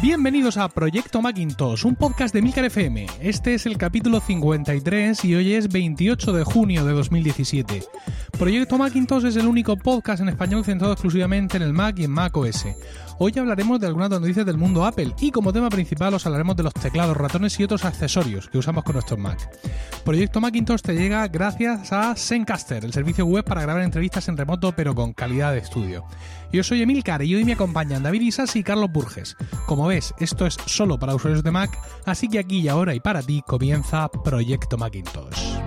Bienvenidos a Proyecto Macintosh, un podcast de Milcar FM. Este es el capítulo 53 y hoy es 28 de junio de 2017. Proyecto Macintosh es el único podcast en español centrado exclusivamente en el Mac y en Mac OS. Hoy hablaremos de algunas noticias del mundo Apple y como tema principal os hablaremos de los teclados, ratones y otros accesorios que usamos con nuestros Mac. Proyecto Macintosh te llega gracias a Zencaster, el servicio web para grabar entrevistas en remoto pero con calidad de estudio. Yo soy Emilcar y hoy me acompañan David Isas y Carlos Burges. Como ves, esto es solo para usuarios de Mac, así que aquí y ahora y para ti comienza Proyecto Macintosh.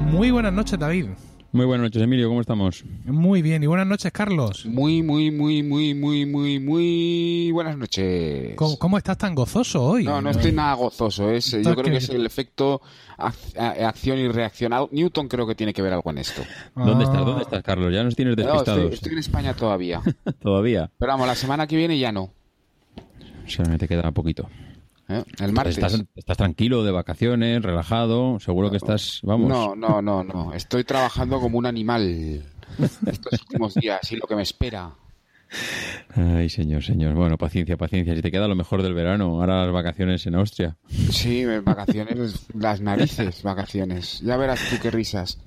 Muy buenas noches, David. Muy buenas noches, Emilio, ¿cómo estamos? Muy bien, y buenas noches, Carlos. Muy, muy, muy, muy, muy, muy, muy buenas noches. ¿Cómo, estás tan gozoso hoy? No, no estoy nada gozoso. Es, yo creo que es el efecto acción y reacción. Newton creo que tiene que ver algo en esto. ¿Dónde estás? ¿Dónde estás, Carlos? Ya nos tienes despistados. estoy, en España todavía. ¿Todavía? Pero vamos, la semana que viene ya no. O sea, te queda poquito. ¿Eh? El martes. Estás, tranquilo, de vacaciones, relajado, seguro que estás, vamos. No, no, no, no. Estoy trabajando como un animal estos últimos días y lo que me espera. Ay, señor, señor. Bueno, paciencia, paciencia. Si te queda lo mejor del verano, ahora las vacaciones en Austria. Sí, vacaciones, las narices, vacaciones. Ya verás tú qué risas.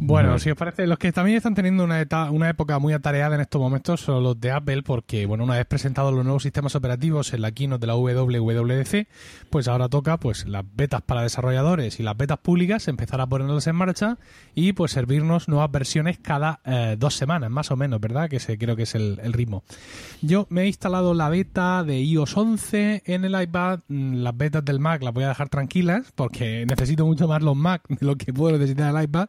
Bueno, si os parece, los que también están teniendo una, una época muy atareada en estos momentos son los de Apple, porque, bueno, una vez presentados los nuevos sistemas operativos en la keynote de la WWDC, pues ahora toca, pues, las betas para desarrolladores y las betas públicas empezar a ponerlas en marcha y, pues, servirnos nuevas versiones cada eh, dos semanas, más o menos, ¿verdad? Que ese creo que es el, ritmo. Yo me he instalado la beta de iOS 11 en el iPad, mm, las betas del Mac las voy a dejar tranquilas, porque necesito mucho más los Mac de lo que puedo necesitar el iPad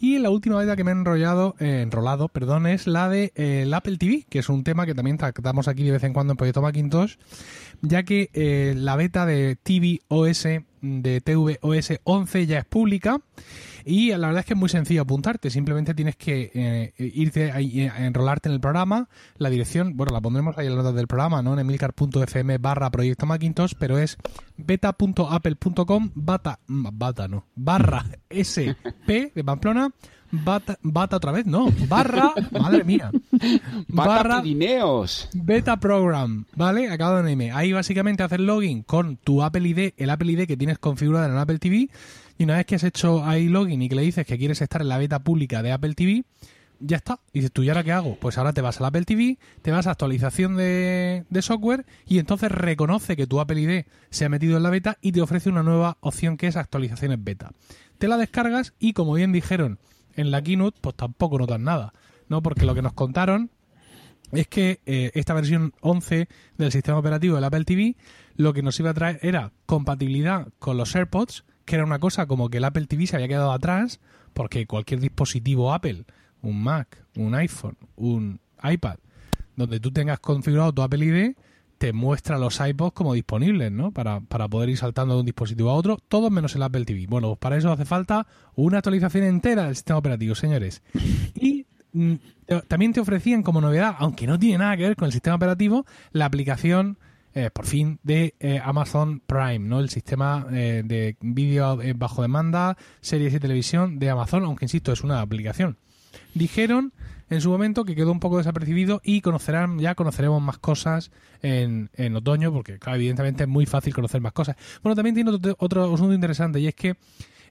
y la última beta que me he enrollado, eh, enrolado, perdón, es la de eh, Apple TV, que es un tema que también tratamos aquí de vez en cuando en Proyecto Macintosh, ya que eh, la beta de TV OS de tvOS 11 ya es pública. Y la verdad es que es muy sencillo apuntarte, simplemente tienes que irte a, enrolarte en el programa, la dirección, bueno, la pondremos ahí en la nota del programa, ¿no? En emilcar.fm barra proyecto Macintosh, pero es beta.apple.com bata, bata no, barra sp de Pamplona Bata, bata otra vez, no, barra, madre mía, barra beta program, ¿vale? Acabado en M. Ahí básicamente haces login con tu Apple ID, el Apple ID que tienes configurado en el Apple TV, y una vez que has hecho ahí login y que le dices que quieres estar en la beta pública de Apple TV, ya está. Y dices, ¿tú y ahora qué hago? Pues ahora te vas al Apple TV, te vas a actualización de, de, software y entonces reconoce que tu Apple ID se ha metido en la beta y te ofrece una nueva opción que es actualizaciones beta. Te la descargas y como bien dijeron en la keynote, pues tampoco notas nada, ¿no? Porque lo que nos contaron es que eh, esta versión 11 del sistema operativo del Apple TV lo que nos iba a traer era compatibilidad con los AirPods, que era una cosa como que el Apple TV se había quedado atrás, porque cualquier dispositivo Apple, un Mac, un iPhone, un iPad, donde tú tengas configurado tu Apple ID, te muestra los iPods como disponibles, ¿no? Para, poder ir saltando de un dispositivo a otro, todo menos el Apple TV. Bueno, pues para eso hace falta una actualización entera del sistema operativo, señores. Y mm, también te ofrecían como novedad, aunque no tiene nada que ver con el sistema operativo, la aplicación, eh, por fin, de eh, Amazon Prime, ¿no? El sistema eh, de vídeo bajo demanda, series y televisión de Amazon, aunque insisto, es una aplicación. Dijeron en su momento que quedó un poco desapercibido y conocerán ya conoceremos más cosas en, en otoño porque claro, evidentemente es muy fácil conocer más cosas. Bueno, también tiene otro, asunto interesante y es que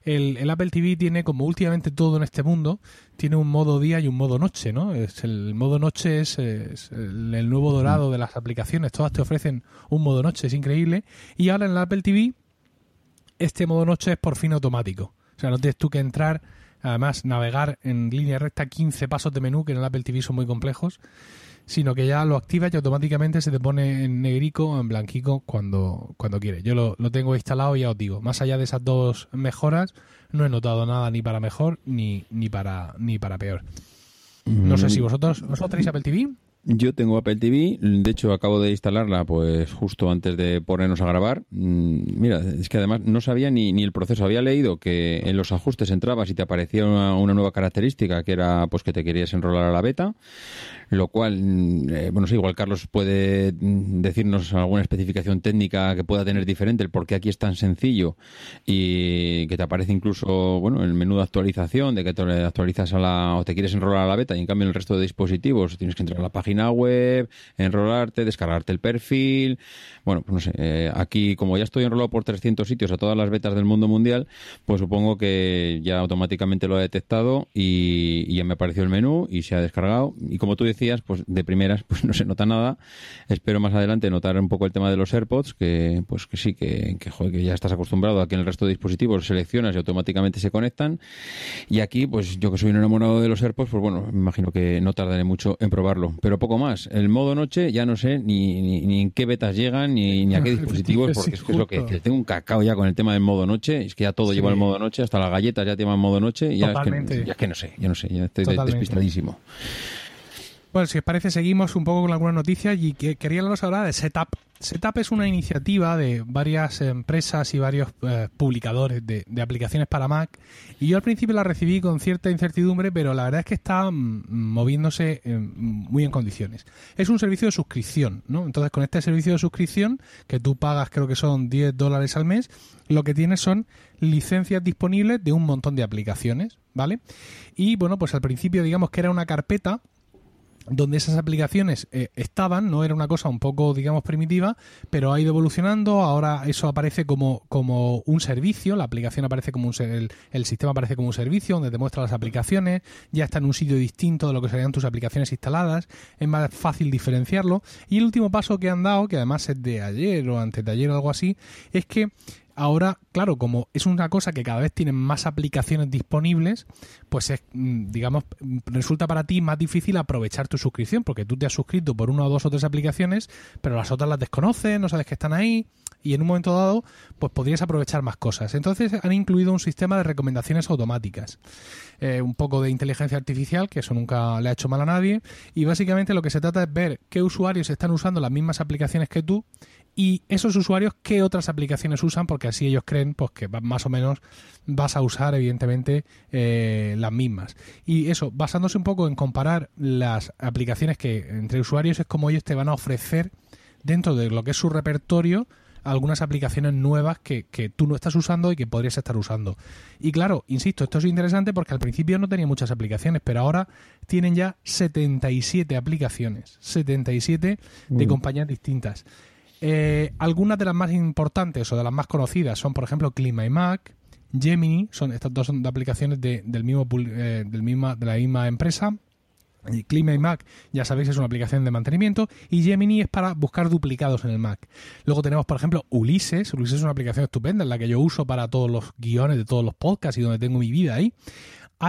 el, Apple TV tiene, como últimamente todo en este mundo, tiene un modo día y un modo noche, ¿no? Es el modo noche es, el, nuevo dorado de las aplicaciones, todas te ofrecen un modo noche, es increíble. Y ahora en el Apple TV, este modo noche es por fin automático. O sea, no tienes tú que entrar además navegar en línea recta 15 pasos de menú que en el Apple TV son muy complejos, sino que ya lo activas y automáticamente se te pone en negrico o en blanquico cuando, cuando quieres. Yo lo, lo, tengo instalado y ya os digo, más allá de esas dos mejoras, no he notado nada ni para mejor ni, ni, para, ni para peor. No sé si vosotros, ¿vosotros tenéis Apple TV? Yo tengo Apple TV, de hecho acabo de instalarla pues justo antes de ponernos a grabar. Mm, mira, es que además no sabía ni, ni el proceso. Había leído que en los ajustes entrabas y te aparecía una, una nueva característica que era pues que te querías enrolar a la beta lo cual, mm, eh, bueno, sí, igual Carlos puede mm, decirnos alguna especificación técnica que pueda tener diferente, el por qué aquí es tan sencillo y que te aparece incluso, bueno, el menú de actualización, de que te actualizas a la, o te quieres enrolar a la beta y en cambio en el resto de dispositivos tienes que entrar a la página web, enrolarte, descargarte el perfil. Bueno, pues no sé, eh, aquí como ya estoy enrolado por 300 sitios a todas las betas del mundo mundial, pues supongo que ya automáticamente lo ha detectado y, y ya me apareció el menú y se ha descargado. Y como tú decías, pues de primeras pues no se nota nada. Espero más adelante notar un poco el tema de los AirPods, que pues que sí, que, que, joder, que ya estás acostumbrado a que en el resto de dispositivos seleccionas y automáticamente se conectan. Y aquí, pues yo que soy un enamorado de los AirPods, pues bueno, me imagino que no tardaré mucho en probarlo. Pero poco más. El modo noche ya no sé ni, ni, en qué betas llegan ni, ni a qué dispositivos, porque es, que es lo que, que, tengo un cacao ya con el tema del modo noche. Es que ya todo lleva el modo noche, hasta las galletas ya llevan modo noche. Y ya es, que, ya es que no sé, yo no sé, ya estoy Totalmente. despistadísimo. Bueno, si os parece, seguimos un poco con algunas noticias y quería hablaros ahora de Setup. Setup es una iniciativa de varias empresas y varios eh, publicadores de, de, aplicaciones para Mac. Y yo al principio la recibí con cierta incertidumbre, pero la verdad es que está mm, moviéndose eh, muy en condiciones. Es un servicio de suscripción, ¿no? Entonces, con este servicio de suscripción, que tú pagas, creo que son 10 dólares al mes, lo que tienes son licencias disponibles de un montón de aplicaciones, ¿vale? Y bueno, pues al principio, digamos que era una carpeta donde esas aplicaciones eh, estaban, no era una cosa un poco, digamos, primitiva, pero ha ido evolucionando, ahora eso aparece como, como un servicio, la aplicación aparece como un el, el sistema aparece como un servicio donde te muestra las aplicaciones, ya está en un sitio distinto de lo que serían tus aplicaciones instaladas, es más fácil diferenciarlo, y el último paso que han dado, que además es de ayer o antes de ayer o algo así, es que ahora, claro, como es una cosa que cada vez tienen más aplicaciones disponibles, pues es, mm, digamos, resulta para ti más difícil aprovechar tu suscripción, porque tú te has suscrito por una o dos o tres aplicaciones, pero las otras las desconoces, no sabes que están ahí, y en un momento dado, pues podrías aprovechar más cosas. Entonces han incluido un sistema de recomendaciones automáticas, eh, un poco de inteligencia artificial, que eso nunca le ha hecho mal a nadie, y básicamente lo que se trata es ver qué usuarios están usando las mismas aplicaciones que tú y esos usuarios qué otras aplicaciones usan porque así ellos creen pues que más o menos vas a usar evidentemente eh, las mismas y eso basándose un poco en comparar las aplicaciones que entre usuarios es como ellos te van a ofrecer dentro de lo que es su repertorio algunas aplicaciones nuevas que, que, tú no estás usando y que podrías estar usando. Y claro, insisto, esto es interesante porque al principio no tenía muchas aplicaciones, pero ahora tienen ya 77 aplicaciones, 77 de compañías distintas. Eh, algunas de las más importantes o de las más conocidas son, por ejemplo, Clima y Mac, Gemini, son estas dos son aplicaciones de, del mismo, eh, de la misma empresa. Clima y Mac, ya sabéis, es una aplicación de mantenimiento y Gemini es para buscar duplicados en el Mac. Luego tenemos, por ejemplo, Ulises. Ulises es una aplicación estupenda en la que yo uso para todos los guiones de todos los podcasts y donde tengo mi vida ahí.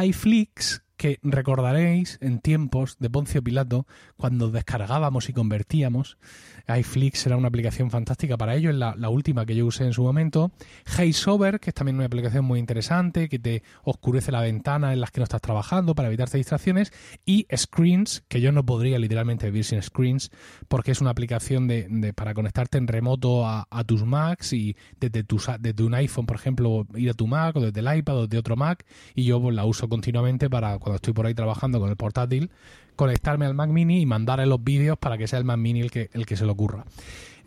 iFlix, que recordaréis en tiempos de Poncio Pilato, cuando descargábamos y convertíamos, iFlix era una aplicación fantástica para ello, es la, última que yo usé en su momento. HeySober, que es también una aplicación muy interesante, que te oscurece la ventana en las que no estás trabajando para evitarte distracciones. Y Screens, que yo no podría literalmente vivir sin Screens, porque es una aplicación de, de para conectarte en remoto a, tus Macs y desde, tu, desde un iPhone, por ejemplo, ir a tu Mac o desde el iPad o desde otro Mac. Y yo pues, la uso continuamente para cuando estoy por ahí trabajando con el portátil conectarme al Mac Mini y mandarle los vídeos para que sea el Mac Mini el que, el que se le ocurra.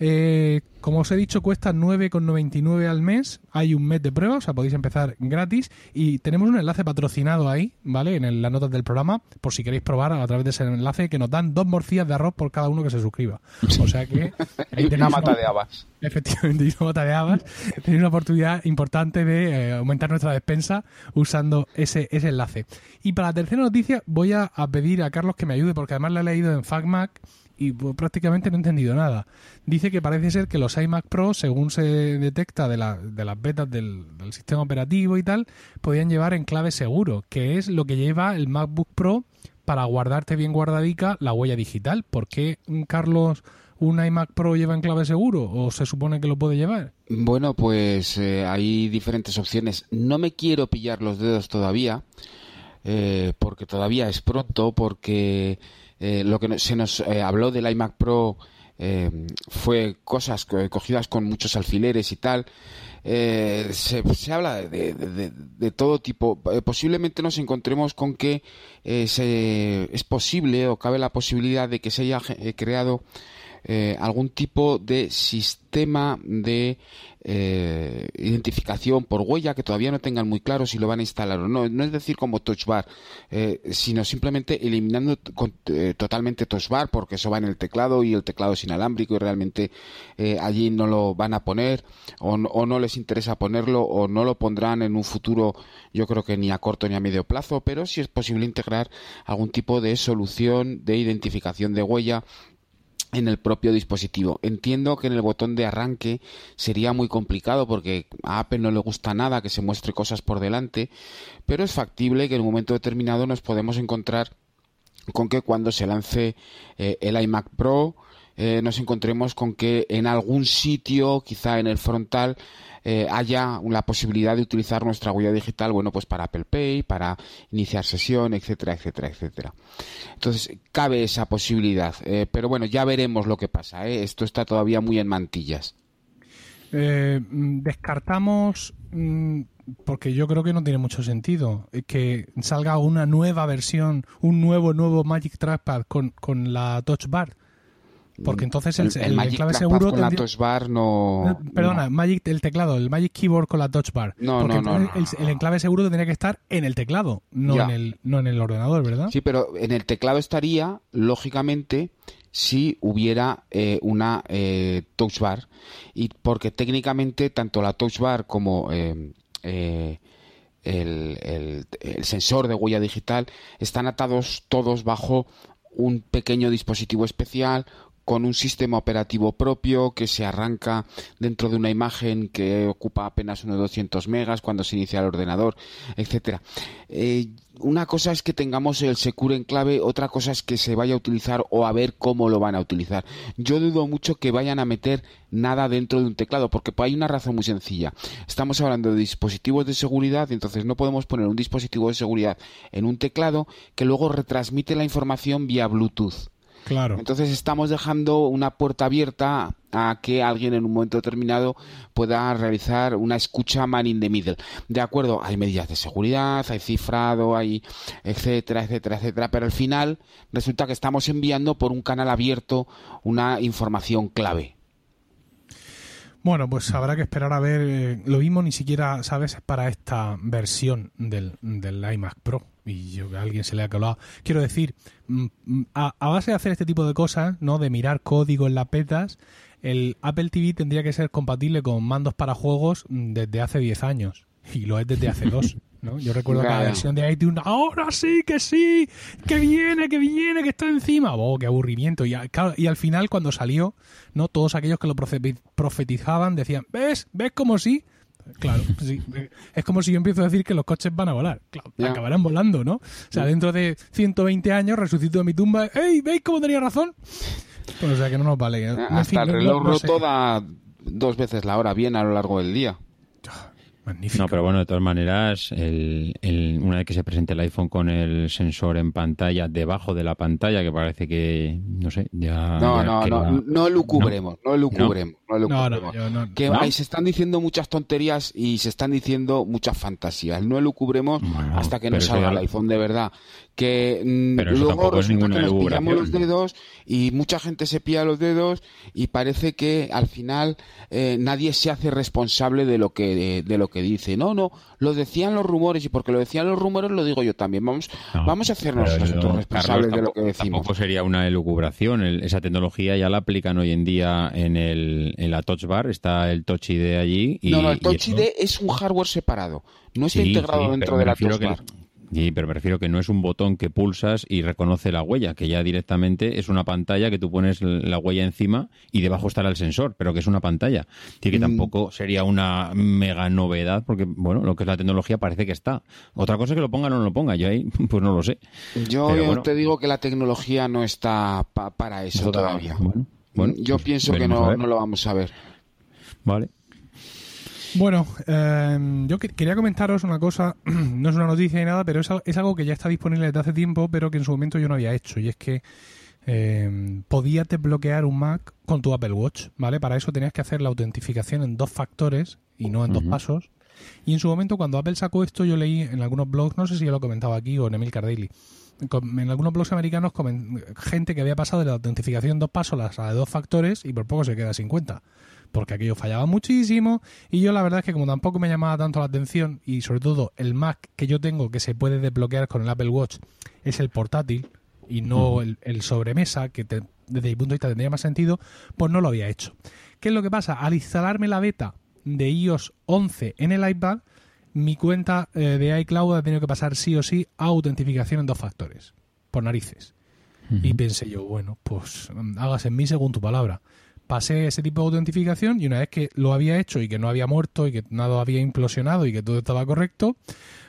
Eh, como os he dicho, cuesta 9,99 al mes. Hay un mes de prueba, o sea, podéis empezar gratis. Y tenemos un enlace patrocinado ahí, ¿vale? En las notas del programa, por si queréis probar a través de ese enlace, que nos dan dos morcillas de arroz por cada uno que se suscriba. O sea que. Ahí tenéis una mata de habas. Efectivamente, una mata de habas. Tenéis una oportunidad importante de eh, aumentar nuestra despensa usando ese, ese enlace. Y para la tercera noticia, voy a, a pedir a Carlos que me ayude, porque además la he leído en FacMac y pues, prácticamente no he entendido nada. Dice que parece ser que los iMac Pro, según se detecta de, la, de las betas del, sistema operativo y tal, podían llevar en clave seguro, que es lo que lleva el MacBook Pro para guardarte bien guardadica la huella digital. ¿Por qué, Carlos, un iMac Pro lleva en clave seguro o se supone que lo puede llevar? Bueno, pues eh, hay diferentes opciones. No me quiero pillar los dedos todavía, eh, porque todavía es pronto, porque eh, lo que se nos eh, habló del iMac Pro eh, fue cosas cogidas con muchos alfileres y tal. Se, habla de, todo tipo. posiblemente nos encontremos con que es posible o cabe la posibilidad de que se haya creado eh, algún tipo de sistema de eh, identificación por huella que todavía no tengan muy claro si lo van a instalar o no. No es decir como Touch Bar, eh, sino simplemente eliminando totalmente Touch Bar porque eso va en el teclado y el teclado es inalámbrico y realmente allí no lo van a poner o, o no les interesa ponerlo o no lo pondrán en un futuro yo creo que ni a corto ni a medio plazo, pero si es posible integrar algún tipo de solución de identificación de huella en el propio dispositivo. Entiendo que en el botón de arranque sería muy complicado porque a Apple no le gusta nada que se muestre cosas por delante, pero es factible que en un momento determinado nos podemos encontrar con que cuando se lance eh, el iMac Pro eh, nos encontremos con que en algún sitio, quizá en el frontal, eh, haya la posibilidad de utilizar nuestra huella digital, bueno, pues para Apple Pay, para iniciar sesión, etcétera, etcétera, etcétera. Entonces, cabe esa posibilidad. Eh, pero bueno, ya veremos lo que pasa. Esto está todavía muy en mantillas. Descartamos, mm, porque yo creo que no tiene mucho sentido, que salga una nueva versión, un nuevo, nuevo Magic Trackpad con, con la Touch Bar porque entonces el, el, enclave seguro. Con la touch bar no. Perdona, Magic, el teclado, el Magic Keyboard con la touch bar. No, no, no, El, enclave seguro tendría que estar en el teclado, no en el, no en el ordenador, ¿verdad? Sí, pero en el teclado estaría, lógicamente, si hubiera eh, una eh, touch bar. Y porque técnicamente, tanto la touch bar como. Eh, eh el, el, el, sensor de huella digital están atados todos bajo un pequeño dispositivo especial con un sistema operativo propio que se arranca dentro de una imagen que ocupa apenas unos 200 megas cuando se inicia el ordenador, etcétera. Eh, una cosa es que tengamos el Secure en clave, otra cosa es que se vaya a utilizar o a ver cómo lo van a utilizar. Yo dudo mucho que vayan a meter nada dentro de un teclado, porque hay una razón muy sencilla. Estamos hablando de dispositivos de seguridad, entonces no podemos poner un dispositivo de seguridad en un teclado que luego retransmite la información vía Bluetooth. Claro. Entonces estamos dejando una puerta abierta a que alguien en un momento determinado pueda realizar una escucha man in the middle. De acuerdo, hay medidas de seguridad, hay cifrado, hay etcétera, etcétera, etcétera, pero al final resulta que estamos enviando por un canal abierto una información clave. Bueno, pues habrá que esperar a ver. Eh, lo mismo ni siquiera, ¿sabes? Para esta versión del, del iMac Pro y yo que a alguien se le ha colado. Quiero decir, mm, mm, a, base de hacer este tipo de cosas, ¿no? De mirar código en las petas, el Apple TV tendría que ser compatible con mandos para juegos mm, desde hace 10 años. Y lo es desde hace dos. ¿no? Yo recuerdo que la versión de iTunes, ahora sí, que sí, que viene, que viene, que está encima. Oh, qué aburrimiento. Y, y al final, cuando salió, no todos aquellos que lo profetizaban decían, ¿ves? ¿Ves como sí? Claro, sí. Es como si yo empiezo a decir que los coches van a volar. Claro, acabarán volando, ¿no? O sea, dentro de 120 años resucito de mi tumba. ¡Ey! ¿Veis cómo tenía razón? Pues, o sea, que no nos vale. Hasta el reloj roto da dos veces la hora bien a lo largo del día. Magnífico. No, pero bueno, de todas maneras, el, una vez que se presente el iPhone con el sensor en pantalla, debajo de la pantalla, que parece que, no sé, ya... No, no, no, no lo cubremos, no, lo cubremos, no, lo cubremos. que se están diciendo muchas tonterías y se están diciendo muchas fantasías. No lo cubremos hasta que no salga el iPhone de verdad que mm, luego resulta que nos pillamos los dedos y mucha gente se pilla los dedos y parece que al final eh, nadie se hace responsable de lo que de, lo que dice. No no lo decían los rumores y porque lo decían los rumores lo digo yo también. Vamos vamos a hacernos responsables de lo que decimos. tampoco sería una elucubración. Esa tecnología ya la aplican hoy en día en el en la Touch Bar. Está el Touch ID allí y, no no el Touch ID es un hardware separado. No está integrado dentro de la Touch Bar Sí, pero me refiero que no es un botón que pulsas y reconoce la huella, que ya directamente es una pantalla que tú pones la huella encima y debajo estará el sensor, pero que es una pantalla. Así que mm. tampoco sería una mega novedad, porque, bueno, lo que es la tecnología parece que está. Otra cosa es que lo ponga o no lo ponga, yo ahí, pues no lo sé. Yo, te digo que la tecnología no está para eso todavía. Bueno, yo pues pienso que no, no lo vamos a ver. Vale. Bueno, em, yo quería comentaros una cosa, no es una noticia ni nada, pero es, algo que ya está disponible desde hace tiempo, pero que en su momento yo no había hecho, y es que eh, podías desbloquear un Mac con tu Apple Watch, ¿vale? Para eso tenías que hacer la autentificación en dos factores y no en dos pasos. Y en su momento, cuando Apple sacó esto, yo leí en algunos blogs, no sé si ya lo he comentado aquí o en Emil Daily, en algunos blogs americanos, gente que había pasado de la autentificación dos pasos a la de dos factores y por poco se queda sin cuenta. Porque aquello fallaba muchísimo y yo la verdad es que como tampoco me llamaba tanto la atención y sobre todo el Mac que yo tengo que se puede desbloquear con el Apple Watch es el portátil y no el, sobremesa, que desde mi punto de vista tendría más sentido, pues no lo había hecho. ¿Qué es lo que pasa? Al instalarme la beta de iOS 11 en el iPad, mi cuenta eh, de iCloud ha tenido que pasar sí o sí a autentificación en dos factores, por narices. Y pensé yo, bueno, pues hagas en mí según tu palabra. Pasé ese tipo de autentificación y una vez que lo había hecho y que no había muerto y que nada había implosionado y que todo estaba correcto,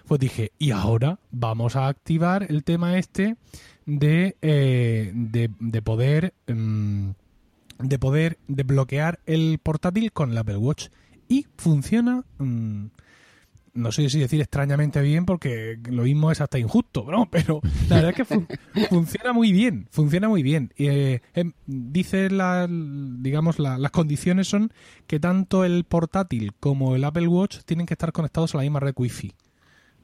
pues dije, y ahora vamos a activar el tema este de, eh, de, poder mm, de poder desbloquear el portátil con el Apple Watch y funciona mm, no sé si decir extrañamente bien porque lo mismo es hasta injusto, ¿no? Pero la verdad es que funciona muy bien, funciona muy bien. Eh, em, dice la, digamos, las condiciones son que tanto el portátil como el Apple Watch tienen que estar conectados a la misma red Wi-Fi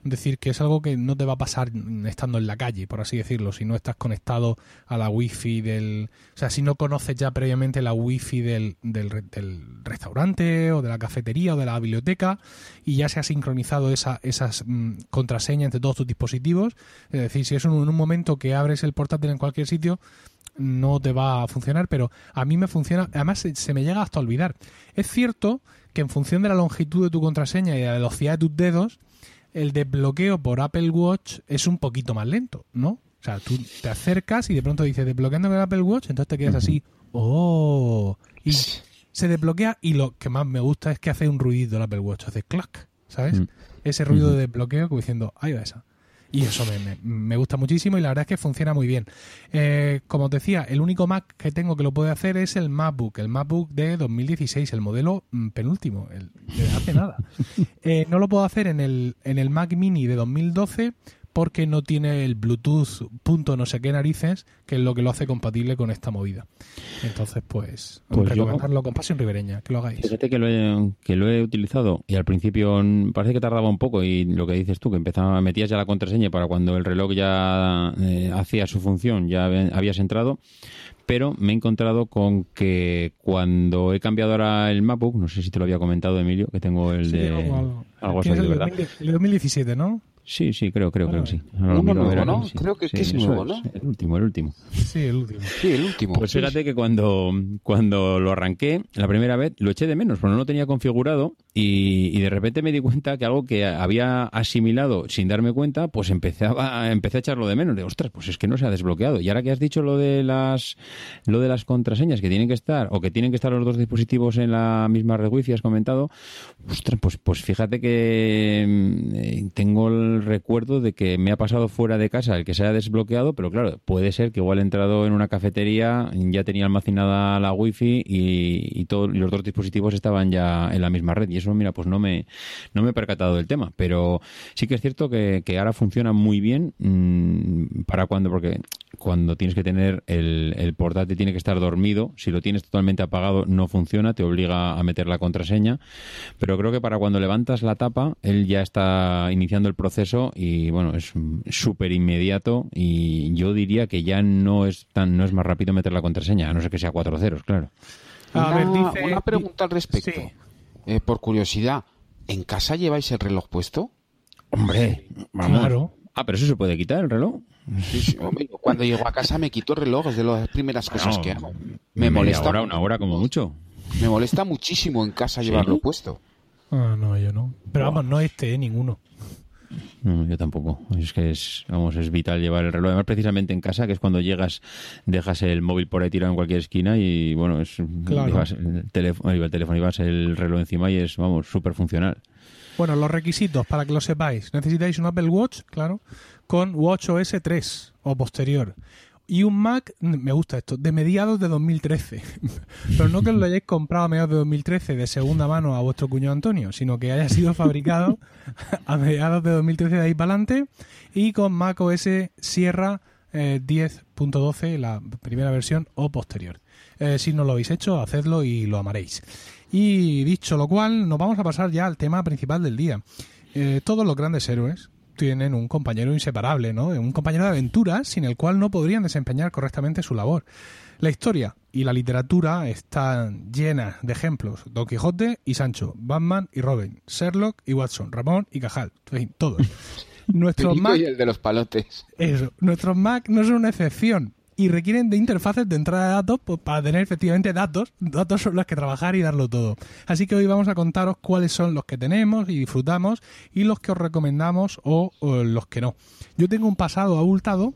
decir que es algo que no te va a pasar estando en la calle, por así decirlo, si no estás conectado a la wifi del... O sea, si no conoces ya previamente la wifi del, del, restaurante o de la cafetería o de la biblioteca y ya se ha sincronizado esa, esas mm, contraseñas entre todos tus dispositivos, es decir, si es en un momento que abres el portátil en cualquier sitio, no te va a funcionar, pero a mí me funciona, además se, se me llega hasta olvidar. Es cierto que en función de la longitud de tu contraseña y de la velocidad de tus dedos, el desbloqueo por Apple Watch es un poquito más lento, ¿no? O sea, tú te acercas y de pronto dices desbloqueando el Apple Watch, entonces te quedas así, oh, y se desbloquea y lo que más me gusta es que hace un ruido el Apple Watch, hace clac, ¿sabes? Mm. Ese ruido de desbloqueo como diciendo, ahí va esa. Y eso me, gusta muchísimo y la verdad es que funciona muy bien. Eh, como os decía, el único Mac que tengo que lo puede hacer es el MacBook, el MacBook de 2016, el modelo mm, penúltimo, el de hace nada. Eh, no lo puedo hacer en el, en el Mac Mini de 2012 porque no tiene el Bluetooth punto no sé qué narices, que es lo que lo hace compatible con esta movida. Entonces, pues, pues recomendarlo con pasión ribereña, que lo hagáis. Fíjate que lo, he, que lo he utilizado y al principio parece que tardaba un poco y lo que dices tú, que empezaba, metías ya la contraseña para cuando el reloj ya eh, hacía su función, ya habías entrado, pero me he encontrado con que cuando he cambiado ahora el MacBook, no sé si te lo había comentado Emilio, que tengo el de... Algo, así, de verdad. El 2017, ¿no? Sí, sí, creo, creo, creo que sí. Uno nuevo, ¿no? Creo que, es nuevo, ¿no? el último, el último. Sí, el último. Sí, el último. Pues fíjate que cuando, cuando lo arranqué la primera vez, lo eché de menos, porque no lo tenía configurado y, de repente me di cuenta que algo que había asimilado sin darme cuenta, pues empezaba, empecé a echarlo de menos. De, ostras, pues es que no se ha desbloqueado. Y ahora que has dicho lo de las, lo de las contraseñas que tienen que estar, o que tienen que estar los dos dispositivos en la misma red wifi, has comentado, ostras, pues, pues fíjate que mm, tengo el recuerdo de que me ha pasado fuera de casa el que se haya desbloqueado, pero claro, puede ser que igual he entrado en una cafetería, ya tenía almacenada la wifi y, y, y los dos dispositivos estaban ya en la misma red. Y eso, mira, pues no me, no me he percatado del tema. Pero sí que es cierto que, ahora funciona muy bien mm, para cuando, porque cuando tienes que tener el, el portátil tiene que estar dormido. Si lo tienes totalmente apagado no funciona, te obliga a meter la contraseña. Pero creo que para cuando levantas la tapa, él ya está iniciando el proceso y bueno, es súper inmediato y yo diría que ya no es tan no es más rápido meter la contraseña, a no ser que sea cuatro ceros, claro. una, pregunta al respecto. Eh, por curiosidad, ¿en casa lleváis el reloj puesto? Hombre, Claro. Ah, pero eso se puede quitar el reloj. Cuando llego a casa me quito el reloj, es de las primeras cosas que hago. Me molesta. Hora, una hora como mucho. Me molesta muchísimo en casa llevarlo puesto. Ah, no, yo no. Pero vamos, no este, eh, ninguno. No, yo tampoco. Es que es, vamos, es vital llevar el reloj. Además, precisamente en casa, que es cuando llegas, dejas el móvil por ahí tirado en cualquier esquina y, bueno, es, el teléfono, el teléfono y vas el reloj encima y es, vamos, súper funcional. Bueno, los requisitos, para que lo sepáis. Necesitáis un Apple Watch, claro, con WatchOS 3 o posterior y un Mac, me gusta esto, de mediados de 2013. Pero no que lo hayáis comprado a mediados de 2013 de segunda mano a vuestro cuñado Antonio, sino que haya sido fabricado a mediados de 2013 de ahí para adelante y con Mac OS Sierra 10.12, eh, la primera versión o posterior. Eh, si no lo habéis hecho, hacedlo y lo amaréis. Y dicho lo cual, nos vamos a pasar ya al tema principal del día. Eh, todos los grandes héroes tienen un compañero inseparable, ¿no? Un compañero de aventuras sin el cual no podrían desempeñar correctamente su labor. La historia y la literatura están llenas de ejemplos. Don Quijote y Sancho, Batman y Robin, Sherlock y Watson, Ramón y Cajal, en fin, todos. Nuestros Mac, y el de los palotes. Eso, nuestros Mac no son una excepción y requieren de interfaces de entrada de datos pues, para tener efectivamente datos, datos sobre los que trabajar y darlo todo. Así que hoy vamos a contaros cuáles son los que tenemos y disfrutamos y los que os recomendamos o, los que no. Yo tengo un pasado abultado,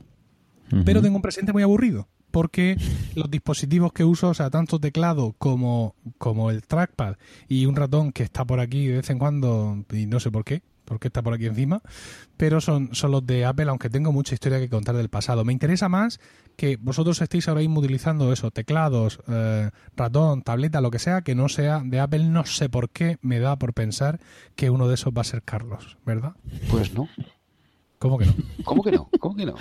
pero tengo un presente muy aburrido porque los dispositivos que uso, o sea, tanto teclado como, como el trackpad y un ratón que está por aquí de vez en cuando, y no sé por qué, porque está por aquí encima, pero son, son los de Apple, aunque tengo mucha historia que contar del pasado. Me interesa más que vosotros estéis ahora mismo utilizando eso, teclados, eh, ratón, tableta, lo que sea, que no sea de Apple. No sé por qué me da por pensar que uno de esos va a ser Carlos, ¿verdad? Pues no. ¿Cómo que no? ¿Cómo que no? ¿Cómo que no?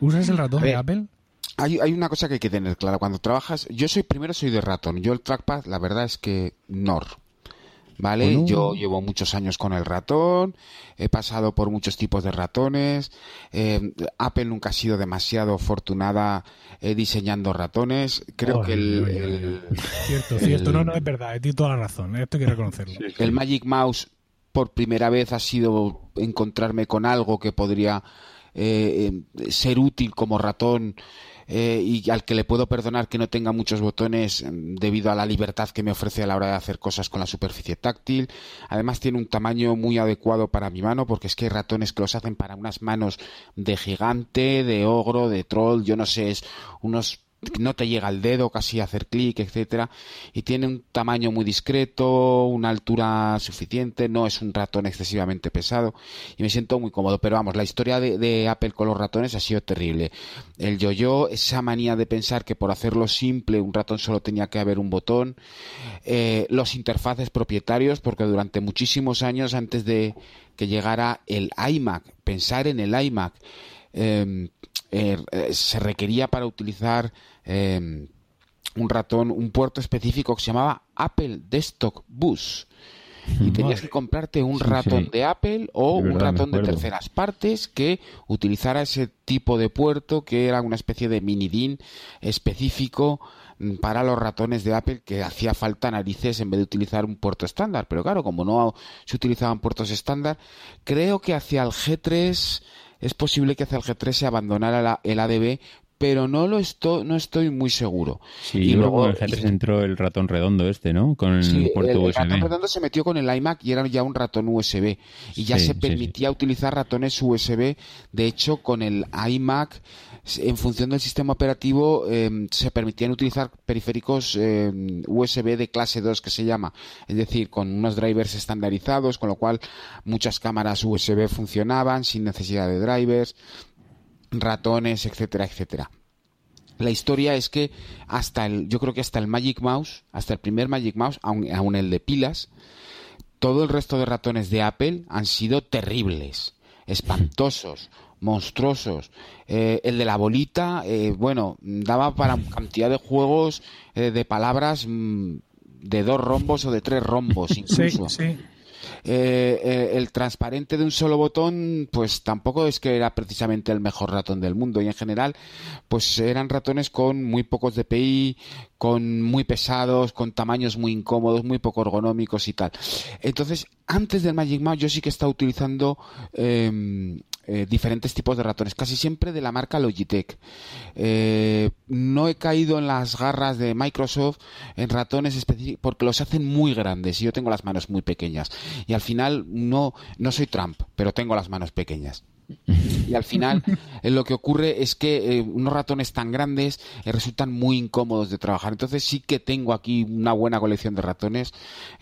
¿Usas el ratón de Apple? Hay, hay, una cosa que hay que tener clara. Cuando trabajas, yo soy primero soy de ratón. Yo el trackpad, la verdad es que NOR. ¿Vale? Yo llevo muchos años con el ratón, he pasado por muchos tipos de ratones. Eh, Apple nunca ha sido demasiado afortunada eh, diseñando ratones. Creo que el, Cierto, cierto. No, no es verdad, tienes toda la razón. Esto hay que reconocerlo. El Magic Mouse, por primera vez, ha sido encontrarme con algo que podría eh, ser útil como ratón eh, y al que le puedo perdonar que no tenga muchos botones mm, debido a la libertad que me ofrece a la hora de hacer cosas con la superficie táctil. Además tiene un tamaño muy adecuado para mi mano porque es que hay ratones que los hacen para unas manos de gigante, de ogro, de troll, yo no sé, es unos no te llega al dedo casi hacer clic, etcétera, y tiene un tamaño muy discreto, una altura suficiente, no es un ratón excesivamente pesado y me siento muy cómodo. Pero vamos, la historia de, Apple con los ratones ha sido terrible. El yo-yo, esa manía de pensar que por hacerlo simple un ratón solo tenía que haber un botón, eh, los interfaces propietarios, porque durante muchísimos años antes de que llegara el iMac, pensar en el iMac, em, er, eh, se requería para utilizar Em, un ratón, un puerto específico que se llamaba Apple Desktop Bus. Y tenías que comprarte un ratón de Apple o un ratón de terceras partes que utilizara ese tipo de puerto que era una especie de mini DIN específico mm, para los ratones de Apple que hacía falta narices en vez de utilizar un puerto estándar. Pero claro, como no se utilizaban puertos estándar, creo que hacia el G3 es posible que hacia el G3 se abandonara el ADB pero no lo estoy, no estoy muy seguro. Sí, y luego el G3 entró el ratón redondo este, ¿no? Con el puerto USB. El ratón redondo se metió con el iMac y era ya un ratón USB y ya se permitía utilizar ratones USB. De hecho, con el iMac en función del sistema operativo em, se permitían utilizar periféricos em, USB de clase 2 que se llama, es decir, con unos drivers estandarizados, con lo cual muchas cámaras USB funcionaban sin necesidad de drivers ratones, etcétera, etcétera. La historia es que hasta el, yo creo que hasta el Magic Mouse, hasta el primer Magic Mouse, aun, el de pilas, todo el resto de ratones de Apple han sido terribles, espantosos, monstruosos. Eh, el de la bolita, eh, bueno, daba para cantidad de juegos eh, de palabras mm, de dos rombos o de tres rombos incluso. sí. Eh, eh, el transparente de un solo botón, pues tampoco es que era precisamente el mejor ratón del mundo y en general, pues eran ratones con muy pocos DPI, con muy pesados, con tamaños muy incómodos, muy poco ergonómicos y tal. Entonces, antes del Magic Mouse yo sí que estaba utilizando em, eh, diferentes tipos de ratones, casi siempre de la marca Logitech. Eh, no he caído en las garras de Microsoft en ratones específicos porque los hacen muy grandes y yo tengo las manos muy pequeñas. Y al final no, no soy Trump, pero tengo las manos pequeñas. Y al final eh, lo que ocurre es que eh, unos ratones tan grandes eh, resultan muy incómodos de trabajar. Entonces sí que tengo aquí una buena colección de ratones